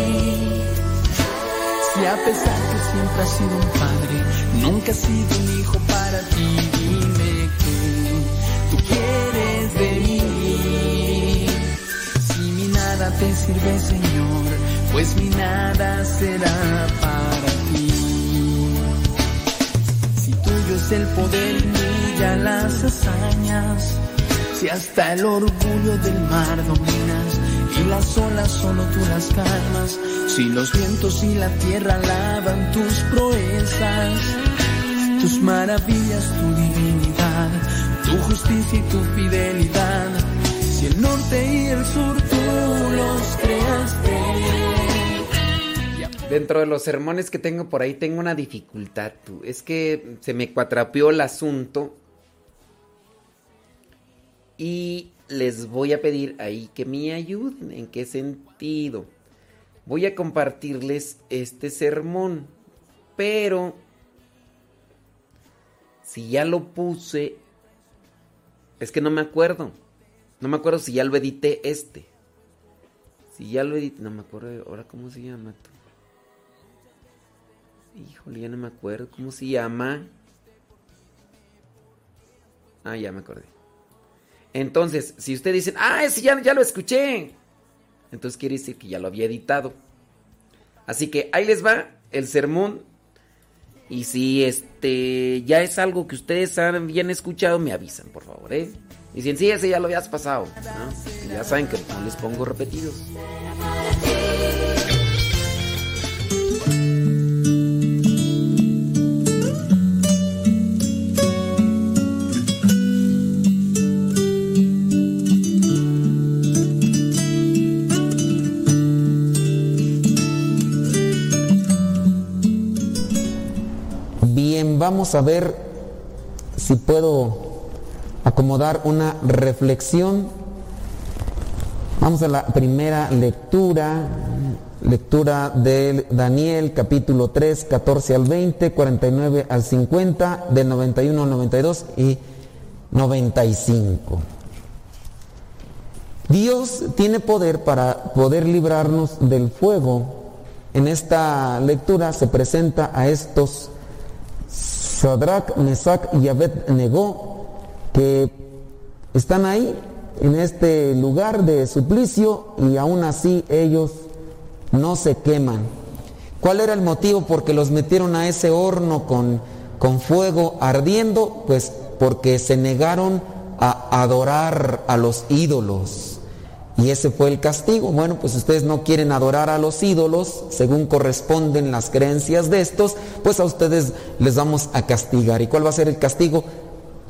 Si a pesar que siempre has sido un padre, nunca has sido un hijo para ti. Dime que tú quieres de. Si mi nada te sirve, Señor, pues mi nada será para ti. Si tuyo es el poder y brilla las hazañas, si hasta el orgullo del mar dominas y las olas solo tú las calmas, si los vientos y la tierra lavan tus proezas, tus maravillas, tu divinidad, tu justicia y tu fidelidad, si el norte y el sur tú los creaste. Dentro de los sermones que tengo por ahí tengo una dificultad. Es que se me cuatrapeó el asunto. Y les voy a pedir ahí que me ayuden. ¿En qué sentido? Voy a compartirles este sermón. Pero si ya lo puse, es que no me acuerdo. No me acuerdo si ya lo edité este. Si ya lo edité, no me acuerdo ahora cómo se llama. Híjole, ya no me acuerdo. ¿Cómo se llama? Ah, ya me acordé. Entonces, si ustedes dicen, ah, ese ya, ya lo escuché. Entonces quiere decir que ya lo había editado. Así que ahí les va el sermón. Y si este ya es algo que ustedes han bien escuchado, me avisan, por favor, ¿eh? Y dicen, sí, ese ya lo habías pasado. ya saben que no les pongo repetidos. Vamos a ver si puedo acomodar una reflexión. Vamos a la primera lectura, lectura de Daniel capítulo 3, 14 al 20, 49 al 50, del 91 al 92 y 95. Dios tiene poder para poder librarnos del fuego. En esta lectura se presenta a estos Shadrach, Mesach y Abednego que están ahí en este lugar de suplicio y aún así ellos no se queman. ¿Cuál era el motivo por que los metieron a ese horno con, con fuego ardiendo? Pues porque se negaron a adorar a los ídolos. Y ese fue el castigo. Bueno, pues ustedes no quieren adorar a los ídolos según corresponden las creencias de estos, pues a ustedes les vamos a castigar. ¿Y cuál va a ser el castigo?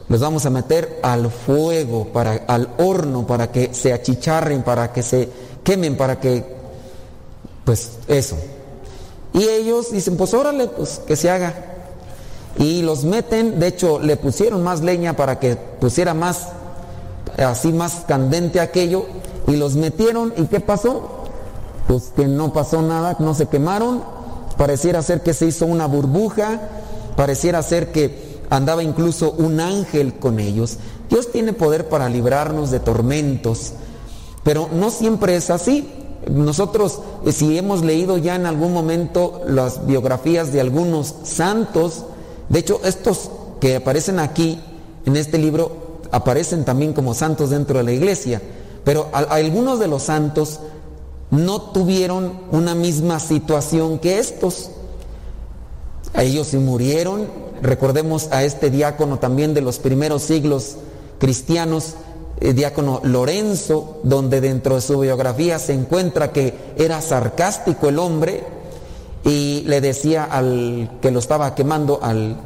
Los vamos a meter al fuego, para, al horno, para que se achicharren, para que se quemen, para que, pues eso. Y ellos dicen, pues órale, pues que se haga. Y los meten, de hecho le pusieron más leña para que pusiera más, así más candente aquello, y los metieron y ¿qué pasó? Pues que no pasó nada, no se quemaron, pareciera ser que se hizo una burbuja, pareciera ser que andaba incluso un ángel con ellos. Dios tiene poder para librarnos de tormentos, pero no siempre es así. Nosotros, eh, si hemos leído ya en algún momento las biografías de algunos santos, de hecho estos que aparecen aquí en este libro aparecen también como santos dentro de la iglesia. Pero algunos de los santos no tuvieron una misma situación que estos. Ellos sí murieron. Recordemos a este diácono también de los primeros siglos cristianos, el diácono Lorenzo, donde dentro de su biografía se encuentra que era sarcástico el hombre y le decía al que lo estaba quemando, al,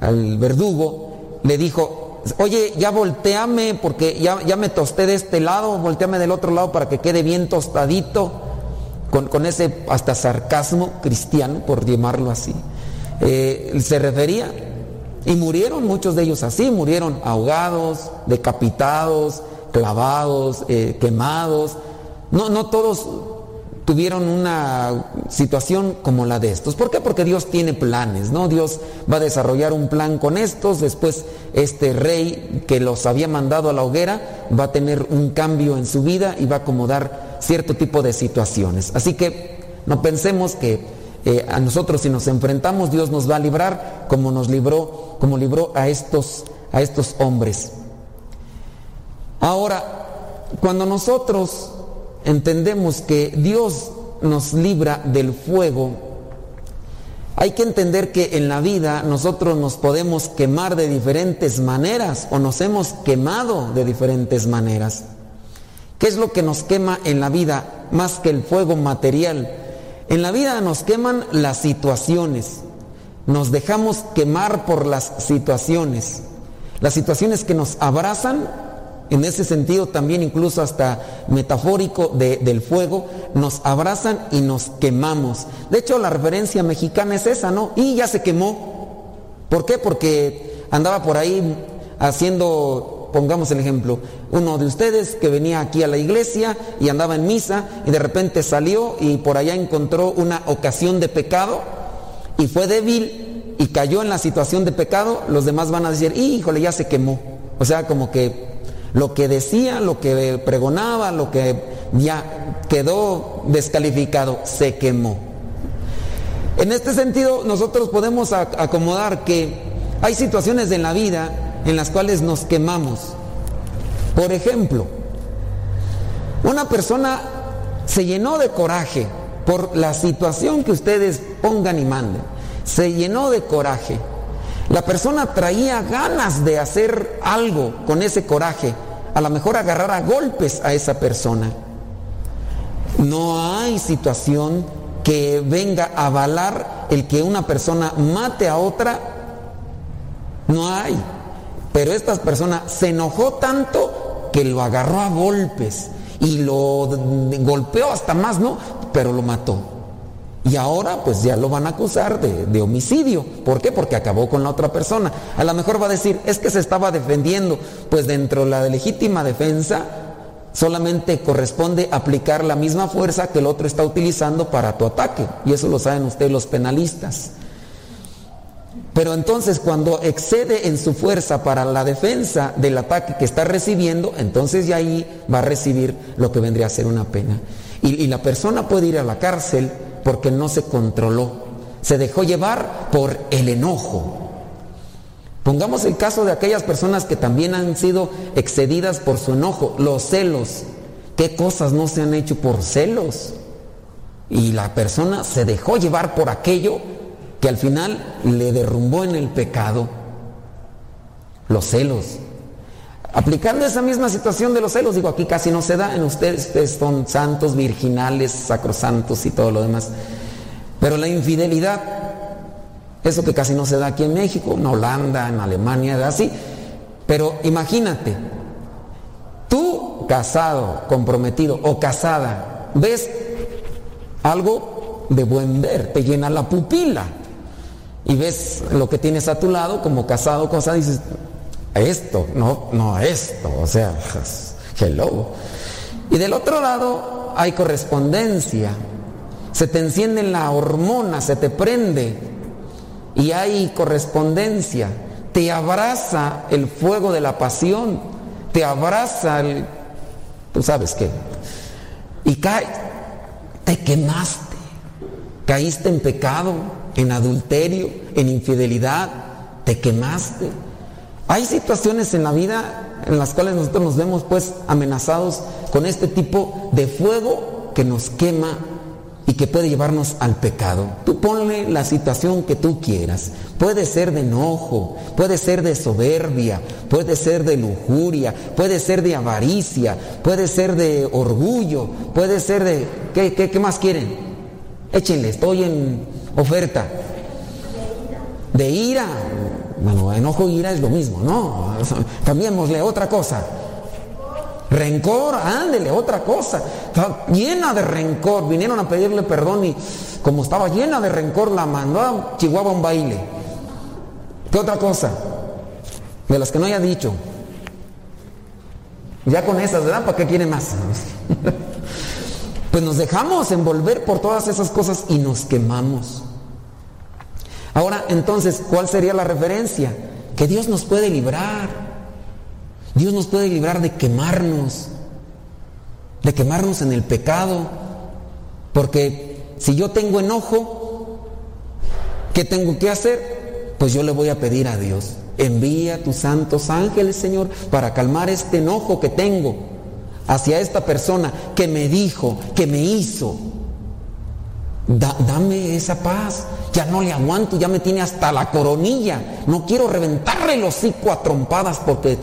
al verdugo, le dijo, oye, ya volteame porque ya, ya me tosté de este lado, volteame del otro lado para que quede bien tostadito, con, con ese hasta sarcasmo cristiano, por llamarlo así. Eh, se refería, y murieron muchos de ellos así, murieron ahogados, decapitados, clavados, eh, quemados. No, no todos tuvieron una situación como la de estos. ¿Por qué? Porque Dios tiene planes, ¿no? Dios va a desarrollar un plan con estos, después este rey que los había mandado a la hoguera va a tener un cambio en su vida y va a acomodar cierto tipo de situaciones. Así que no pensemos que eh, a nosotros si nos enfrentamos Dios nos va a librar como nos libró, como libró a estos, a estos hombres. Ahora, cuando nosotros entendemos que Dios nos libra del fuego, hay que entender que en la vida nosotros nos podemos quemar de diferentes maneras o nos hemos quemado de diferentes maneras. ¿Qué es lo que nos quema en la vida más que el fuego material? En la vida nos queman las situaciones. Nos dejamos quemar por las situaciones. Las situaciones que nos abrazan en ese sentido también incluso hasta metafórico del fuego, nos abrazan y nos quemamos. De hecho, la referencia mexicana es esa, ¿no? Y ya se quemó. ¿Por qué? Porque andaba por ahí haciendo, pongamos el ejemplo, uno de ustedes que venía aquí a la iglesia y andaba en misa y de repente salió y por allá encontró una ocasión de pecado y fue débil y cayó en la situación de pecado, los demás van a decir, híjole, ya se quemó. O sea, como que lo que decía, lo que pregonaba, lo que ya quedó descalificado, se quemó. En este sentido, nosotros podemos acomodar que hay situaciones en la vida en las cuales nos quemamos. Por ejemplo, una persona se llenó de coraje por la situación que ustedes pongan y manden. Se llenó de coraje. La persona traía ganas de hacer algo con ese coraje, a lo mejor agarrar a golpes a esa persona. No hay situación que venga a avalar el que una persona mate a otra. No hay. Pero esta persona se enojó tanto que lo agarró a golpes y lo golpeó hasta más, ¿no? Pero lo mató. Y ahora pues ya lo van a acusar de, homicidio. ¿Por qué? Porque acabó con la otra persona. A lo mejor va a decir, es que se estaba defendiendo. Pues dentro de la legítima defensa solamente corresponde aplicar la misma fuerza que el otro está utilizando para tu ataque. Y eso lo saben ustedes los penalistas. Pero entonces cuando excede en su fuerza para la defensa del ataque que está recibiendo, entonces ya ahí va a recibir lo que vendría a ser una pena. Y la persona puede ir a la cárcel porque no se controló, se dejó llevar por el enojo. Pongamos el caso de aquellas personas que también han sido excedidas por su enojo, los celos. ¿Qué cosas no se han hecho por celos? Y la persona se dejó llevar por aquello que al final le derrumbó en el pecado. Los celos. Aplicando esa misma situación de los celos, digo, aquí casi no se da, en ustedes, ustedes son santos, virginales, sacrosantos y todo lo demás. Pero la infidelidad, eso que casi no se da aquí en México, en Holanda, en Alemania, así. Pero imagínate, tú casado, comprometido o casada, ves algo de buen ver, te llena la pupila. Y ves lo que tienes a tu lado, como casado, cosa, dices, esto, no, no esto, o sea, hello. Y del otro lado hay correspondencia, se te enciende la hormona, se te prende y hay correspondencia, te abraza el fuego de la pasión, te abraza el, tú sabes qué, y cae, te quemaste, caíste en pecado, en adulterio, en infidelidad, te quemaste. Hay situaciones en la vida en las cuales nosotros nos vemos pues amenazados con este tipo de fuego que nos quema y que puede llevarnos al pecado. Tú ponle la situación que tú quieras. Puede ser de enojo, puede ser de soberbia, puede ser de lujuria, puede ser de avaricia, puede ser de orgullo, puede ser de... ¿Qué, qué, qué más quieren? Échenle, estoy en oferta. De ira. Bueno, enojo e ira es lo mismo, ¿no? Cambiémosle otra cosa. Rencor, ándele, otra cosa. Está llena de rencor. Vinieron a pedirle perdón y como estaba llena de rencor, la mandó a Chihuahua un baile. ¿Qué otra cosa? De las que no haya dicho. Ya con esas, ¿verdad? ¿Para qué quiere más? pues nos dejamos envolver por todas esas cosas y nos quemamos. Ahora, entonces, ¿cuál sería la referencia? Que Dios nos puede librar. Dios nos puede librar de quemarnos, de quemarnos en el pecado. Porque si yo tengo enojo, ¿qué tengo que hacer? Pues yo le voy a pedir a Dios, envía tus santos ángeles, Señor, para calmar este enojo que tengo hacia esta persona que me dijo, que me hizo. Da- dame esa paz. Ya no le aguanto, ya me tiene hasta la coronilla. No quiero reventarle el hocico a trompadas porque...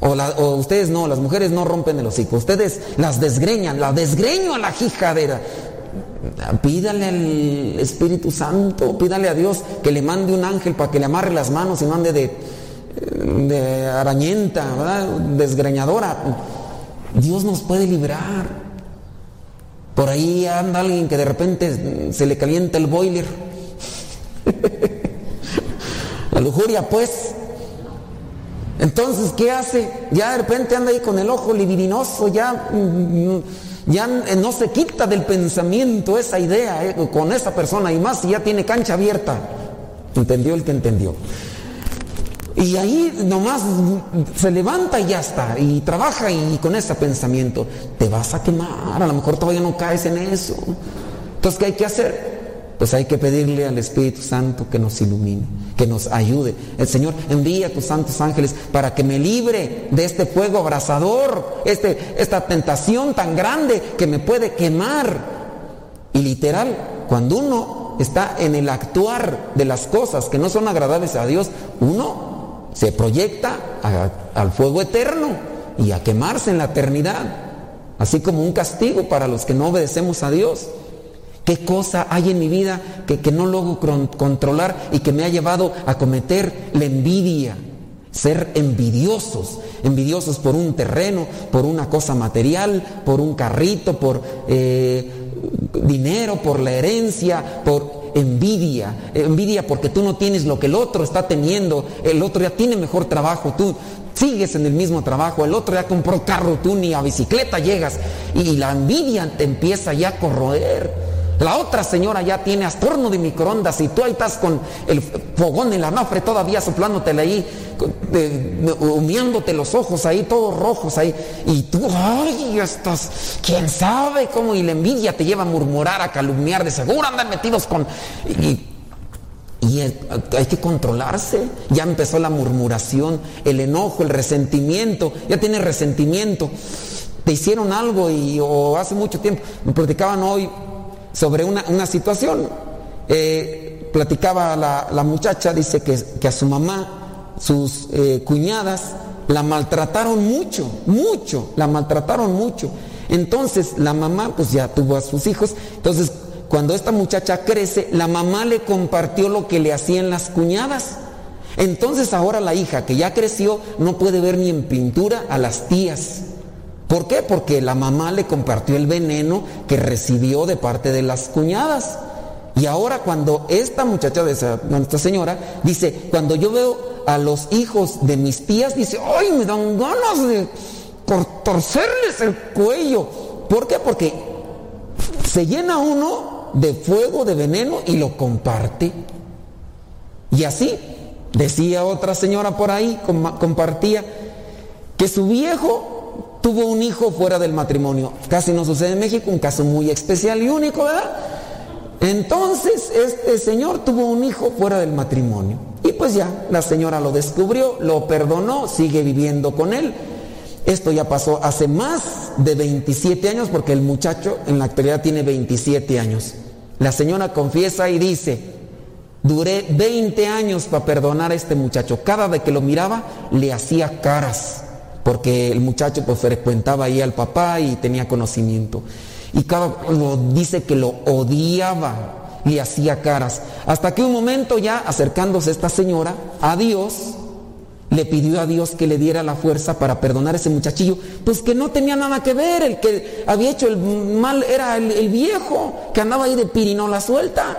O, o ustedes no, las mujeres no rompen el hocico. Ustedes las desgreñan, la desgreño a la jijadera. Pídale al Espíritu Santo, pídale a Dios que le mande un ángel para que le amarre las manos y no ande de, de arañenta, ¿verdad? desgreñadora. Dios nos puede librar. Por ahí anda alguien que de repente se le calienta el boiler. La lujuria, pues. Entonces, ¿qué hace? Ya de repente anda ahí con el ojo libidinoso, ya, mm, ya no se quita del pensamiento esa idea eh, con esa persona y más si ya tiene cancha abierta. ¿Entendió el que entendió? Y ahí nomás se levanta y ya está, y trabaja y con ese pensamiento, te vas a quemar, a lo mejor todavía no caes en eso. Entonces, ¿qué hay que hacer? Pues hay que pedirle al Espíritu Santo que nos ilumine, que nos ayude. El Señor envía a tus santos ángeles para que me libre de este fuego abrasador, este, esta tentación tan grande que me puede quemar. Y literal, cuando uno está en el actuar de las cosas que no son agradables a Dios, uno se proyecta al fuego eterno y a quemarse en la eternidad, así como un castigo para los que no obedecemos a Dios. ¿Qué cosa hay en mi vida que, que no logro controlar y que me ha llevado a cometer la envidia? Ser envidiosos, envidiosos por un terreno, por una cosa material, por un carrito, por eh, dinero, por la herencia, por envidia. Envidia porque tú no tienes lo que el otro está teniendo, el otro ya tiene mejor trabajo, tú sigues en el mismo trabajo, el otro ya compró carro, tú ni a bicicleta llegas y la envidia te empieza ya a corroer. La otra señora ya tiene hasta horno de microondas y tú ahí estás con el fogón en la nafre todavía soplándotele ahí, eh, humeándote los ojos ahí, todos rojos ahí. Y tú, ay, estás, quién sabe cómo, y la envidia te lleva a murmurar, a calumniar, de seguro andan metidos con... Y, y hay que controlarse. Ya empezó la murmuración, el enojo, el resentimiento. Ya tienes resentimiento. Te hicieron algo y o hace mucho tiempo. Me platicaban hoy sobre una, una situación. Eh, platicaba la, la, muchacha, dice que, que, a su mamá, sus eh, cuñadas, la maltrataron mucho, mucho, la maltrataron mucho. Entonces la mamá pues ya tuvo a sus hijos. Entonces cuando esta muchacha crece, la mamá le compartió lo que le hacían las cuñadas. Entonces ahora la hija que ya creció no puede ver ni en pintura a las tías. ¿Por qué? Porque la mamá le compartió el veneno que recibió de parte de las cuñadas. Y ahora cuando esta muchacha esta señora dice, cuando yo veo a los hijos de mis tías, dice, ay, me dan ganas de torcerles el cuello. ¿Por qué? Porque se llena uno de fuego, de veneno y lo comparte. Y así, decía otra señora por ahí, compartía, que su viejo tuvo un hijo fuera del matrimonio. Casi no sucede en México, un caso muy especial y único, ¿verdad? Entonces este señor tuvo un hijo fuera del matrimonio. Y pues ya, la señora lo descubrió, lo perdonó, sigue viviendo con él. Esto ya pasó hace más de 27 años porque el muchacho en la actualidad tiene 27 años. La señora confiesa y dice, duré 20 años para perdonar a este muchacho. Cada vez que lo miraba le hacía caras porque el muchacho pues frecuentaba ahí al papá y tenía conocimiento. Y cada lo dice que lo odiaba, y hacía caras. Hasta que un momento ya acercándose esta señora a Dios, le pidió a Dios que le diera la fuerza para perdonar a ese muchachillo, pues que no tenía nada que ver, el que había hecho el mal era el, el viejo, que andaba ahí de pirinola suelta.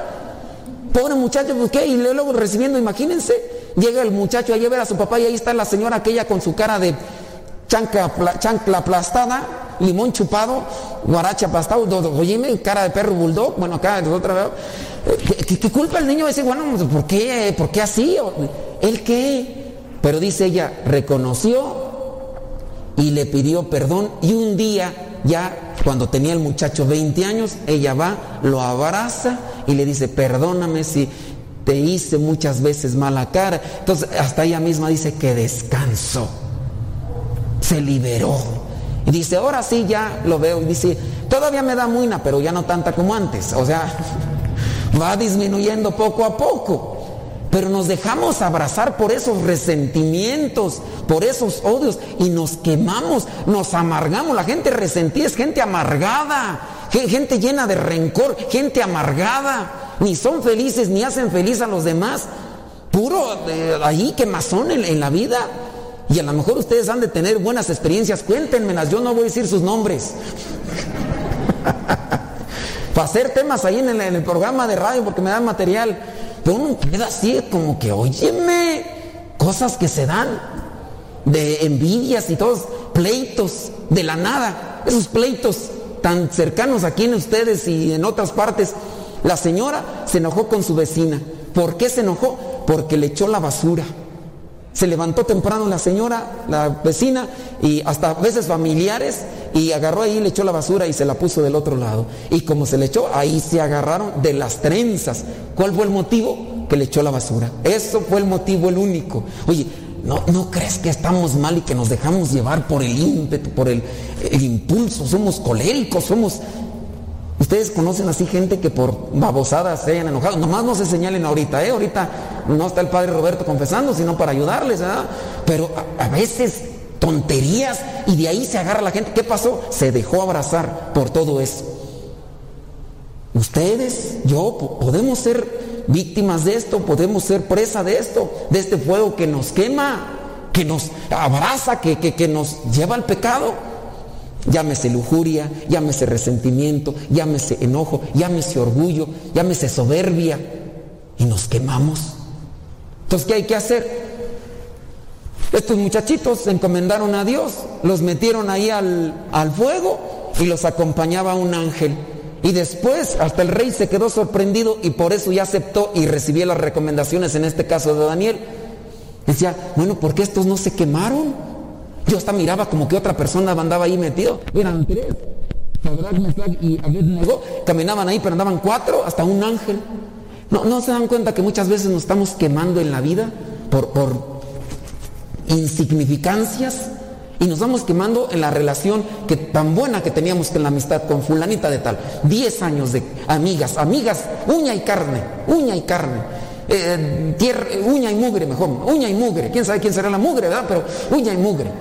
Pobre muchacho, pues qué, y luego recibiendo, imagínense, llega el muchacho a ver a su papá y ahí está la señora aquella con su cara de chancla, chancla aplastada, limón chupado, guaracha aplastado, oye, cara de perro bulldog, bueno, acá otra vez. ¿Qué, qué, culpa el niño? Dice, bueno, ¿por qué, ¿por qué así? ¿El qué? Pero dice ella, reconoció y le pidió perdón y un día ya cuando tenía el muchacho 20 años, ella va, lo abraza y le dice, perdóname si te hice muchas veces mala cara. Entonces, hasta ella misma dice que descansó se liberó. Y dice, ahora sí ya lo veo. Y dice, todavía me da muina, pero ya no tanta como antes. O sea, va disminuyendo poco a poco. Pero nos dejamos abrazar por esos resentimientos, por esos odios y nos quemamos, nos amargamos. La gente resentida es gente amargada, gente llena de rencor, gente amargada. Ni son felices ni hacen feliz a los demás. Puro de ahí quemazón en, en la vida. Y a lo mejor ustedes han de tener buenas experiencias, cuéntenmelas, yo no voy a decir sus nombres. Para hacer temas ahí en el, programa de radio porque me dan material. Pero uno queda así como que, óyeme, cosas que se dan de envidias y todos pleitos de la nada. Esos pleitos tan cercanos aquí en ustedes y en otras partes. La señora se enojó con su vecina. ¿Por qué se enojó? Porque le echó la basura. Se levantó temprano la señora, la vecina, y hasta a veces familiares, y agarró ahí, le echó la basura y se la puso del otro lado. Y como se le echó, ahí se agarraron de las trenzas. ¿Cuál fue el motivo? Que le echó la basura. Eso fue el motivo, el único. Oye, ¿no, crees que estamos mal y que nos dejamos llevar por el ímpetu, por el impulso? Somos coléricos, somos Ustedes conocen así gente que por babosadas se hayan enojado. Nomás no se señalen ahorita, ¿eh? Ahorita no está el padre Roberto confesando, sino para ayudarles, ¿verdad? Pero a, a, veces tonterías y de ahí se agarra la gente. ¿Qué pasó? Se dejó abrazar por todo eso. Ustedes, yo, podemos ser víctimas de esto, podemos ser presa de esto, de este fuego que nos quema, que nos abraza, que, que, que nos lleva al pecado. Llámese lujuria, llámese resentimiento, llámese enojo, llámese orgullo, llámese soberbia. Y nos quemamos. Entonces, ¿qué hay que hacer? Estos muchachitos se encomendaron a Dios, los metieron ahí al, al fuego y los acompañaba un ángel. Y después hasta el rey se quedó sorprendido y por eso ya aceptó y recibió las recomendaciones, en este caso de Daniel. Decía, bueno, ¿por qué estos no se quemaron? Yo hasta miraba como que otra persona andaba ahí metido. Eran tres. Sadrach, Mesach y Abednego. Caminaban ahí, pero andaban cuatro, hasta un ángel. ¿No, ¿No se dan cuenta que muchas veces nos estamos quemando en la vida por, por insignificancias? Y nos vamos quemando en la relación que tan buena que teníamos en la amistad con fulanita de tal. Diez años de amigas, amigas, uña y carne, uña y carne. Eh, tierra, uña y mugre mejor, uña y mugre. ¿Quién sabe quién será la mugre, verdad? Pero uña y mugre.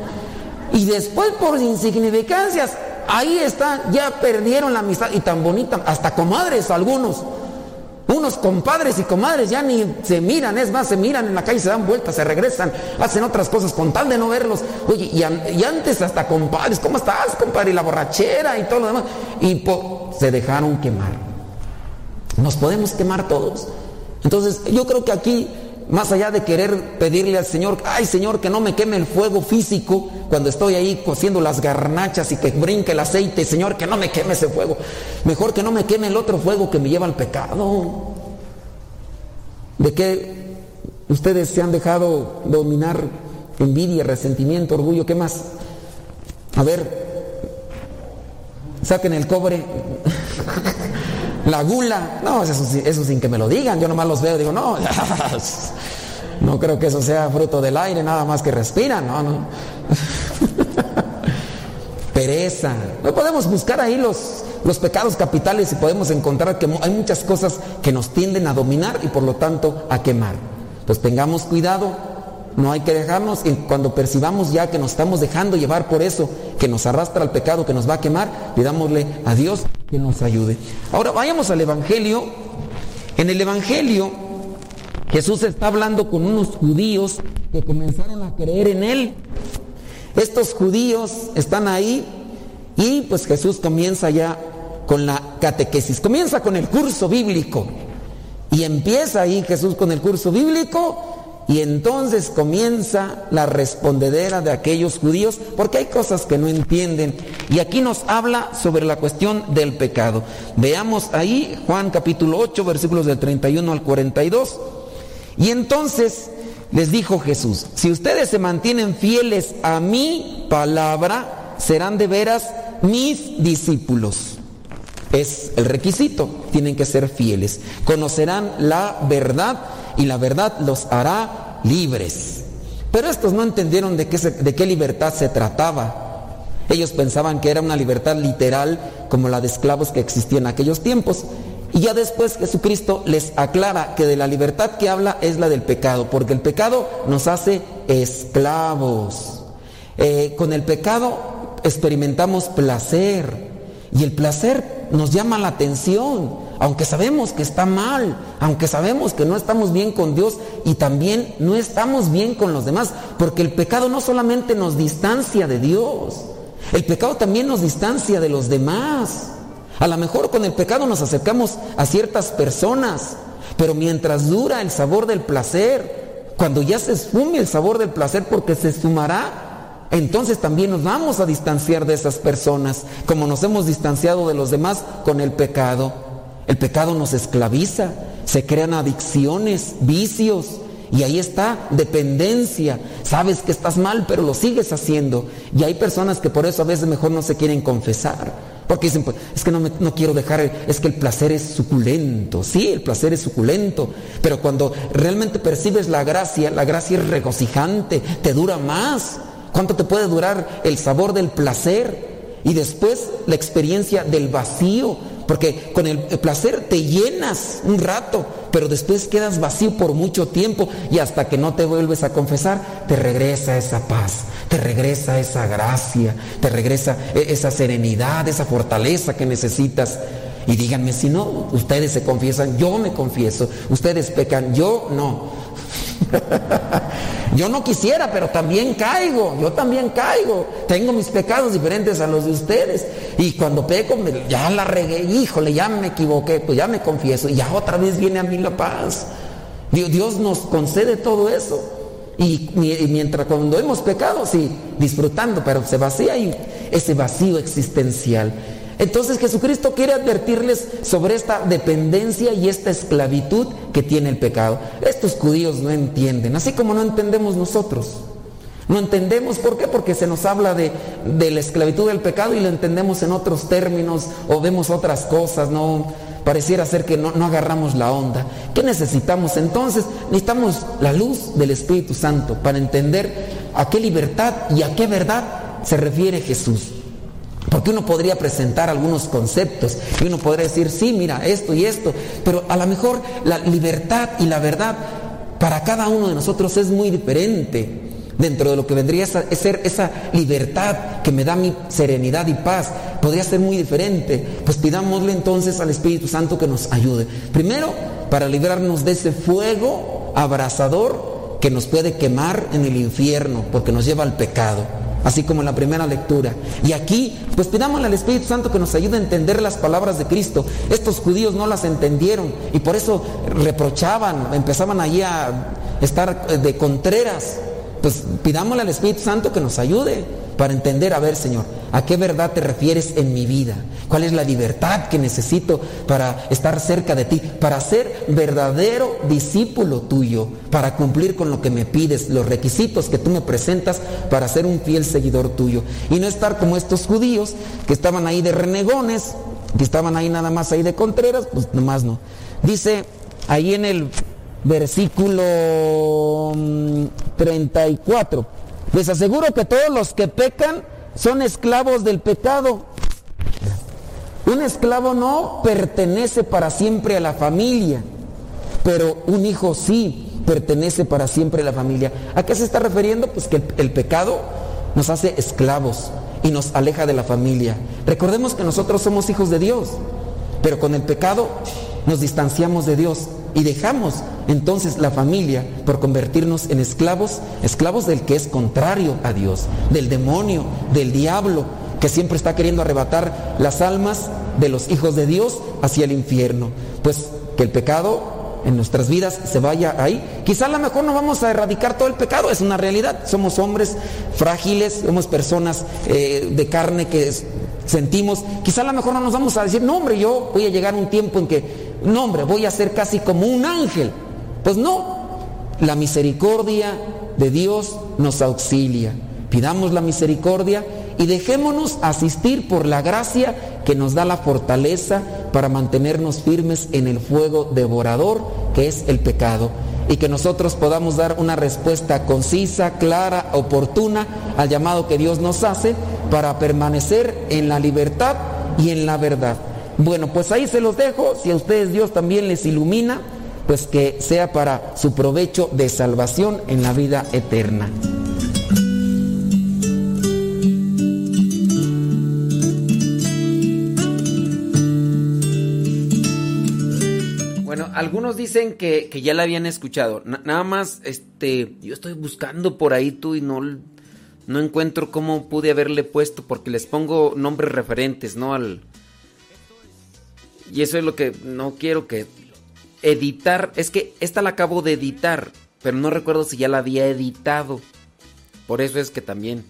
Y después por insignificancias, ahí está, ya perdieron la amistad. Y tan bonita, hasta comadres algunos. Unos compadres y comadres ya ni se miran, es más, se miran en la calle, se dan vueltas, se regresan, hacen otras cosas con tal de no verlos. Oye, y, y antes hasta compadres, ¿cómo estás, compadre? Y la borrachera y todo lo demás. Y se dejaron quemar. Nos podemos quemar todos. Entonces, yo creo que aquí, más allá de querer pedirle al Señor, ay Señor, que no me queme el fuego físico cuando estoy ahí cociendo las garnachas y que brinque el aceite, Señor, que no me queme ese fuego. Mejor que no me queme el otro fuego que me lleva al pecado. ¿De qué ustedes se han dejado dominar envidia, resentimiento, orgullo? ¿Qué más? A ver, saquen el cobre. La gula, no, eso, eso sin que me lo digan, yo nomás los veo digo, no, no creo que eso sea fruto del aire, nada más que respiran, no, no. Pereza, no podemos buscar ahí los, los pecados capitales y podemos encontrar que hay muchas cosas que nos tienden a dominar y por lo tanto a quemar. Pues tengamos cuidado, no hay que dejarnos y cuando percibamos ya que nos estamos dejando llevar por eso, que nos arrastra al pecado, que nos va a quemar, pidámosle a Dios que nos ayude. Ahora vayamos al Evangelio. En el Evangelio Jesús está hablando con unos judíos que comenzaron a creer en Él. Estos judíos están ahí y pues Jesús comienza ya con la catequesis, comienza con el curso bíblico y empieza ahí Jesús con el curso bíblico y entonces comienza la respondedera de aquellos judíos porque hay cosas que no entienden y aquí nos habla sobre la cuestión del pecado. Veamos ahí Juan capítulo 8 versículos del 31 al 42. Y entonces les dijo Jesús, si ustedes se mantienen fieles a mi palabra, serán de veras mis discípulos. Es el requisito, tienen que ser fieles. Conocerán la verdad y la verdad los hará libres. Pero estos no entendieron de qué, se- de qué libertad se trataba. Ellos pensaban que era una libertad literal como la de esclavos que existía en aquellos tiempos. Y ya después Jesucristo les aclara que de la libertad que habla es la del pecado, porque el pecado nos hace esclavos. Eh, con el pecado experimentamos placer y el placer nos llama la atención, aunque sabemos que está mal, aunque sabemos que no estamos bien con Dios y también no estamos bien con los demás, porque el pecado no solamente nos distancia de Dios, el pecado también nos distancia de los demás. A lo mejor con el pecado nos acercamos a ciertas personas, pero mientras dura el sabor del placer, cuando ya se esfume el sabor del placer porque se esfumará, entonces también nos vamos a distanciar de esas personas, como nos hemos distanciado de los demás con el pecado. El pecado nos esclaviza, se crean adicciones, vicios, y ahí está, dependencia. Sabes que estás mal, pero lo sigues haciendo. Y hay personas que por eso a veces mejor no se quieren confesar. Porque dicen, pues, es que no, me- no quiero dejar, es que el placer es suculento. Sí, el placer es suculento. Pero cuando realmente percibes la gracia, la gracia es regocijante, te dura más. ¿Cuánto te puede durar el sabor del placer? Y después la experiencia del vacío, porque con el placer te llenas un rato, pero después quedas vacío por mucho tiempo y hasta que no te vuelves a confesar, te regresa esa paz, te regresa esa gracia, te regresa e- esa serenidad, esa fortaleza que necesitas. Y díganme, si no, ustedes se confiesan, yo me confieso, ustedes pecan, yo no. yo no quisiera, pero también caigo, yo también caigo. Tengo mis pecados diferentes a los de ustedes. Y cuando peco, ya la regué, híjole, ya me equivoqué, pues ya me confieso. Y ya otra vez viene a mí la paz. Dios, nos concede todo eso. Y, y mientras cuando hemos pecado, sí, disfrutando, pero se vacía ahí ese vacío existencial. Entonces Jesucristo quiere advertirles sobre esta dependencia y esta esclavitud que tiene el pecado. Estos judíos no entienden, así como no entendemos nosotros. No entendemos, ¿por qué? Porque se nos habla de, la esclavitud del pecado y lo entendemos en otros términos o vemos otras cosas, no pareciera ser que no, no agarramos la onda. ¿Qué necesitamos entonces? Necesitamos la luz del Espíritu Santo para entender a qué libertad y a qué verdad se refiere Jesús. Porque uno podría presentar algunos conceptos y uno podría decir, sí, mira, esto y esto, pero a lo mejor la libertad y la verdad para cada uno de nosotros es muy diferente. Dentro de lo que vendría a ser esa libertad que me da mi serenidad y paz, podría ser muy diferente. Pues pidámosle entonces al Espíritu Santo que nos ayude. Primero, para librarnos de ese fuego abrasador que nos puede quemar en el infierno, porque nos lleva al pecado así como en la primera lectura. Y aquí, pues pidámosle al Espíritu Santo que nos ayude a entender las palabras de Cristo. Estos judíos no las entendieron y por eso reprochaban, empezaban allí a estar eh, de contreras. Pues pidámosle al Espíritu Santo que nos ayude para entender, a ver Señor, ¿a qué verdad te refieres en mi vida? ¿Cuál es la libertad que necesito para estar cerca de ti? Para ser verdadero discípulo tuyo, para cumplir con lo que me pides, los requisitos que tú me presentas para ser un fiel seguidor tuyo. Y no estar como estos judíos que estaban ahí de renegones, que estaban ahí nada más ahí de contreras, pues nomás no. Dice ahí en el versículo mm, 34. Les aseguro que todos los que pecan son esclavos del pecado. Un esclavo no pertenece para siempre a la familia, pero un hijo sí pertenece para siempre a la familia. ¿A qué se está refiriendo? Pues que el, pecado nos hace esclavos y nos aleja de la familia. Recordemos que nosotros somos hijos de Dios, pero con el pecado nos distanciamos de Dios y dejamos entonces la familia por convertirnos en esclavos, esclavos del que es contrario a Dios, del demonio, del diablo, que siempre está queriendo arrebatar las almas de los hijos de Dios hacia el infierno. Pues que el pecado en nuestras vidas se vaya ahí. Quizá a lo mejor no vamos a erradicar todo el pecado, es una realidad. Somos hombres frágiles, somos personas eh, de carne que sentimos. Quizá a lo mejor no nos vamos a decir, no hombre, yo voy a llegar a un tiempo en que, no hombre, voy a ser casi como un ángel. Pues no, la misericordia de Dios nos auxilia. Pidamos la misericordia y dejémonos asistir por la gracia que nos da la fortaleza para mantenernos firmes en el fuego devorador que es el pecado y que nosotros podamos dar una respuesta concisa, clara, oportuna al llamado que Dios nos hace para permanecer en la libertad y en la verdad. Bueno, pues ahí se los dejo, si a ustedes Dios también les ilumina, pues que sea para su provecho de salvación en la vida eterna. Bueno, algunos dicen que, que ya la habían escuchado. Na- nada más, este, yo estoy buscando por ahí tú y no, no encuentro cómo pude haberle puesto porque les pongo nombres referentes, ¿no? Y eso es lo que no quiero que editar. Es que esta la acabo de editar, pero no recuerdo si ya la había editado. Por eso es que también.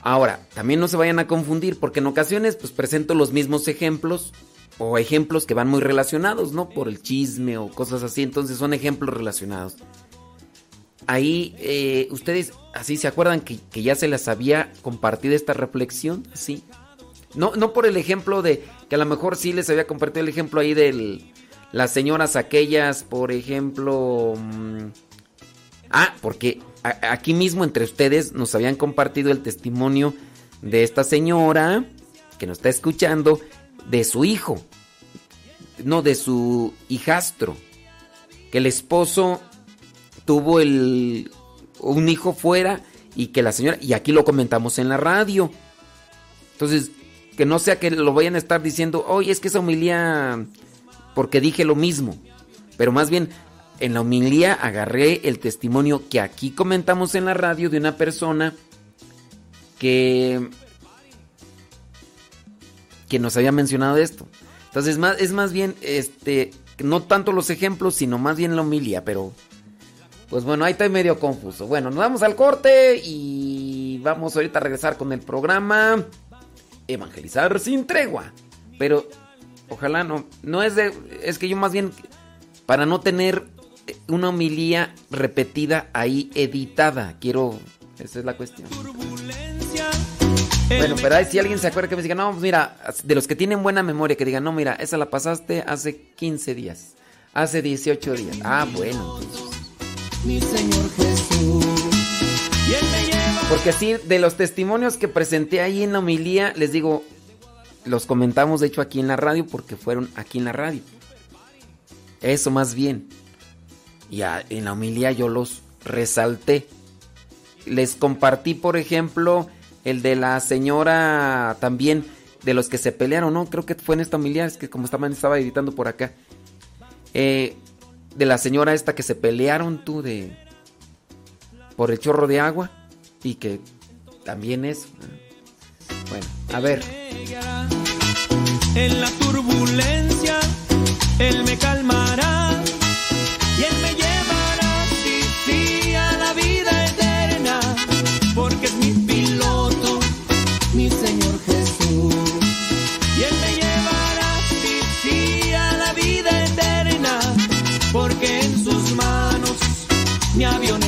Ahora, también no se vayan a confundir, porque en ocasiones pues presento los mismos ejemplos o ejemplos que van muy relacionados, ¿no? Por el chisme o cosas así, entonces son ejemplos relacionados. Ahí, eh, ustedes así se acuerdan que, que ya se les había compartido esta reflexión, sí. No, no por el ejemplo de que a lo mejor sí les había compartido el ejemplo ahí de las señoras aquellas, por ejemplo. mm, Ah, porque aquí mismo entre ustedes nos habían compartido el testimonio de esta señora que nos está escuchando, de su hijo, no, de su hijastro, que el esposo tuvo el, un hijo fuera y que la señora, y aquí lo comentamos en la radio. Entonces, que no sea que lo vayan a estar diciendo, oye, es que esa homilía, porque dije lo mismo, pero más bien en la homilía agarré el testimonio que aquí comentamos en la radio de una persona que que nos había mencionado esto. Entonces más, es más bien, este, no tanto los ejemplos, sino más bien la homilía, pero pues bueno, ahí está medio confuso. Bueno, nos vamos al corte y vamos ahorita a regresar con el programa Evangelizar sin tregua. Pero ojalá no, no es de, es que yo más bien, para no tener una homilía repetida ahí editada, quiero, esa es la cuestión. Bueno, pero ahí si alguien se acuerda que me diga, no, mira, de los que tienen buena memoria, que digan, no, mira, esa la pasaste hace 15 días, hace 18 días. Ah, bueno. Mi Señor Jesús. Porque sí, de los testimonios que presenté ahí en la homilía, les digo, los comentamos de hecho aquí en la radio porque fueron aquí en la radio. Eso más bien. Y en la homilía yo los resalté. Les compartí, por ejemplo, el de la señora también, de los que se pelearon, ¿no? Creo que fue en esta homilía, es que como estaban, estaba editando por acá. Eh, de la señora esta que se pelearon tú de... por el chorro de agua y que también es... Bueno, a ver. En la turbulencia, Él me calmará y Él me llevará, sí, sí, a la vida eterna, porque es mi piloto, mi Señor Jesús. Y Él me llevará, sí, sí, a la vida eterna, porque en sus manos mi avión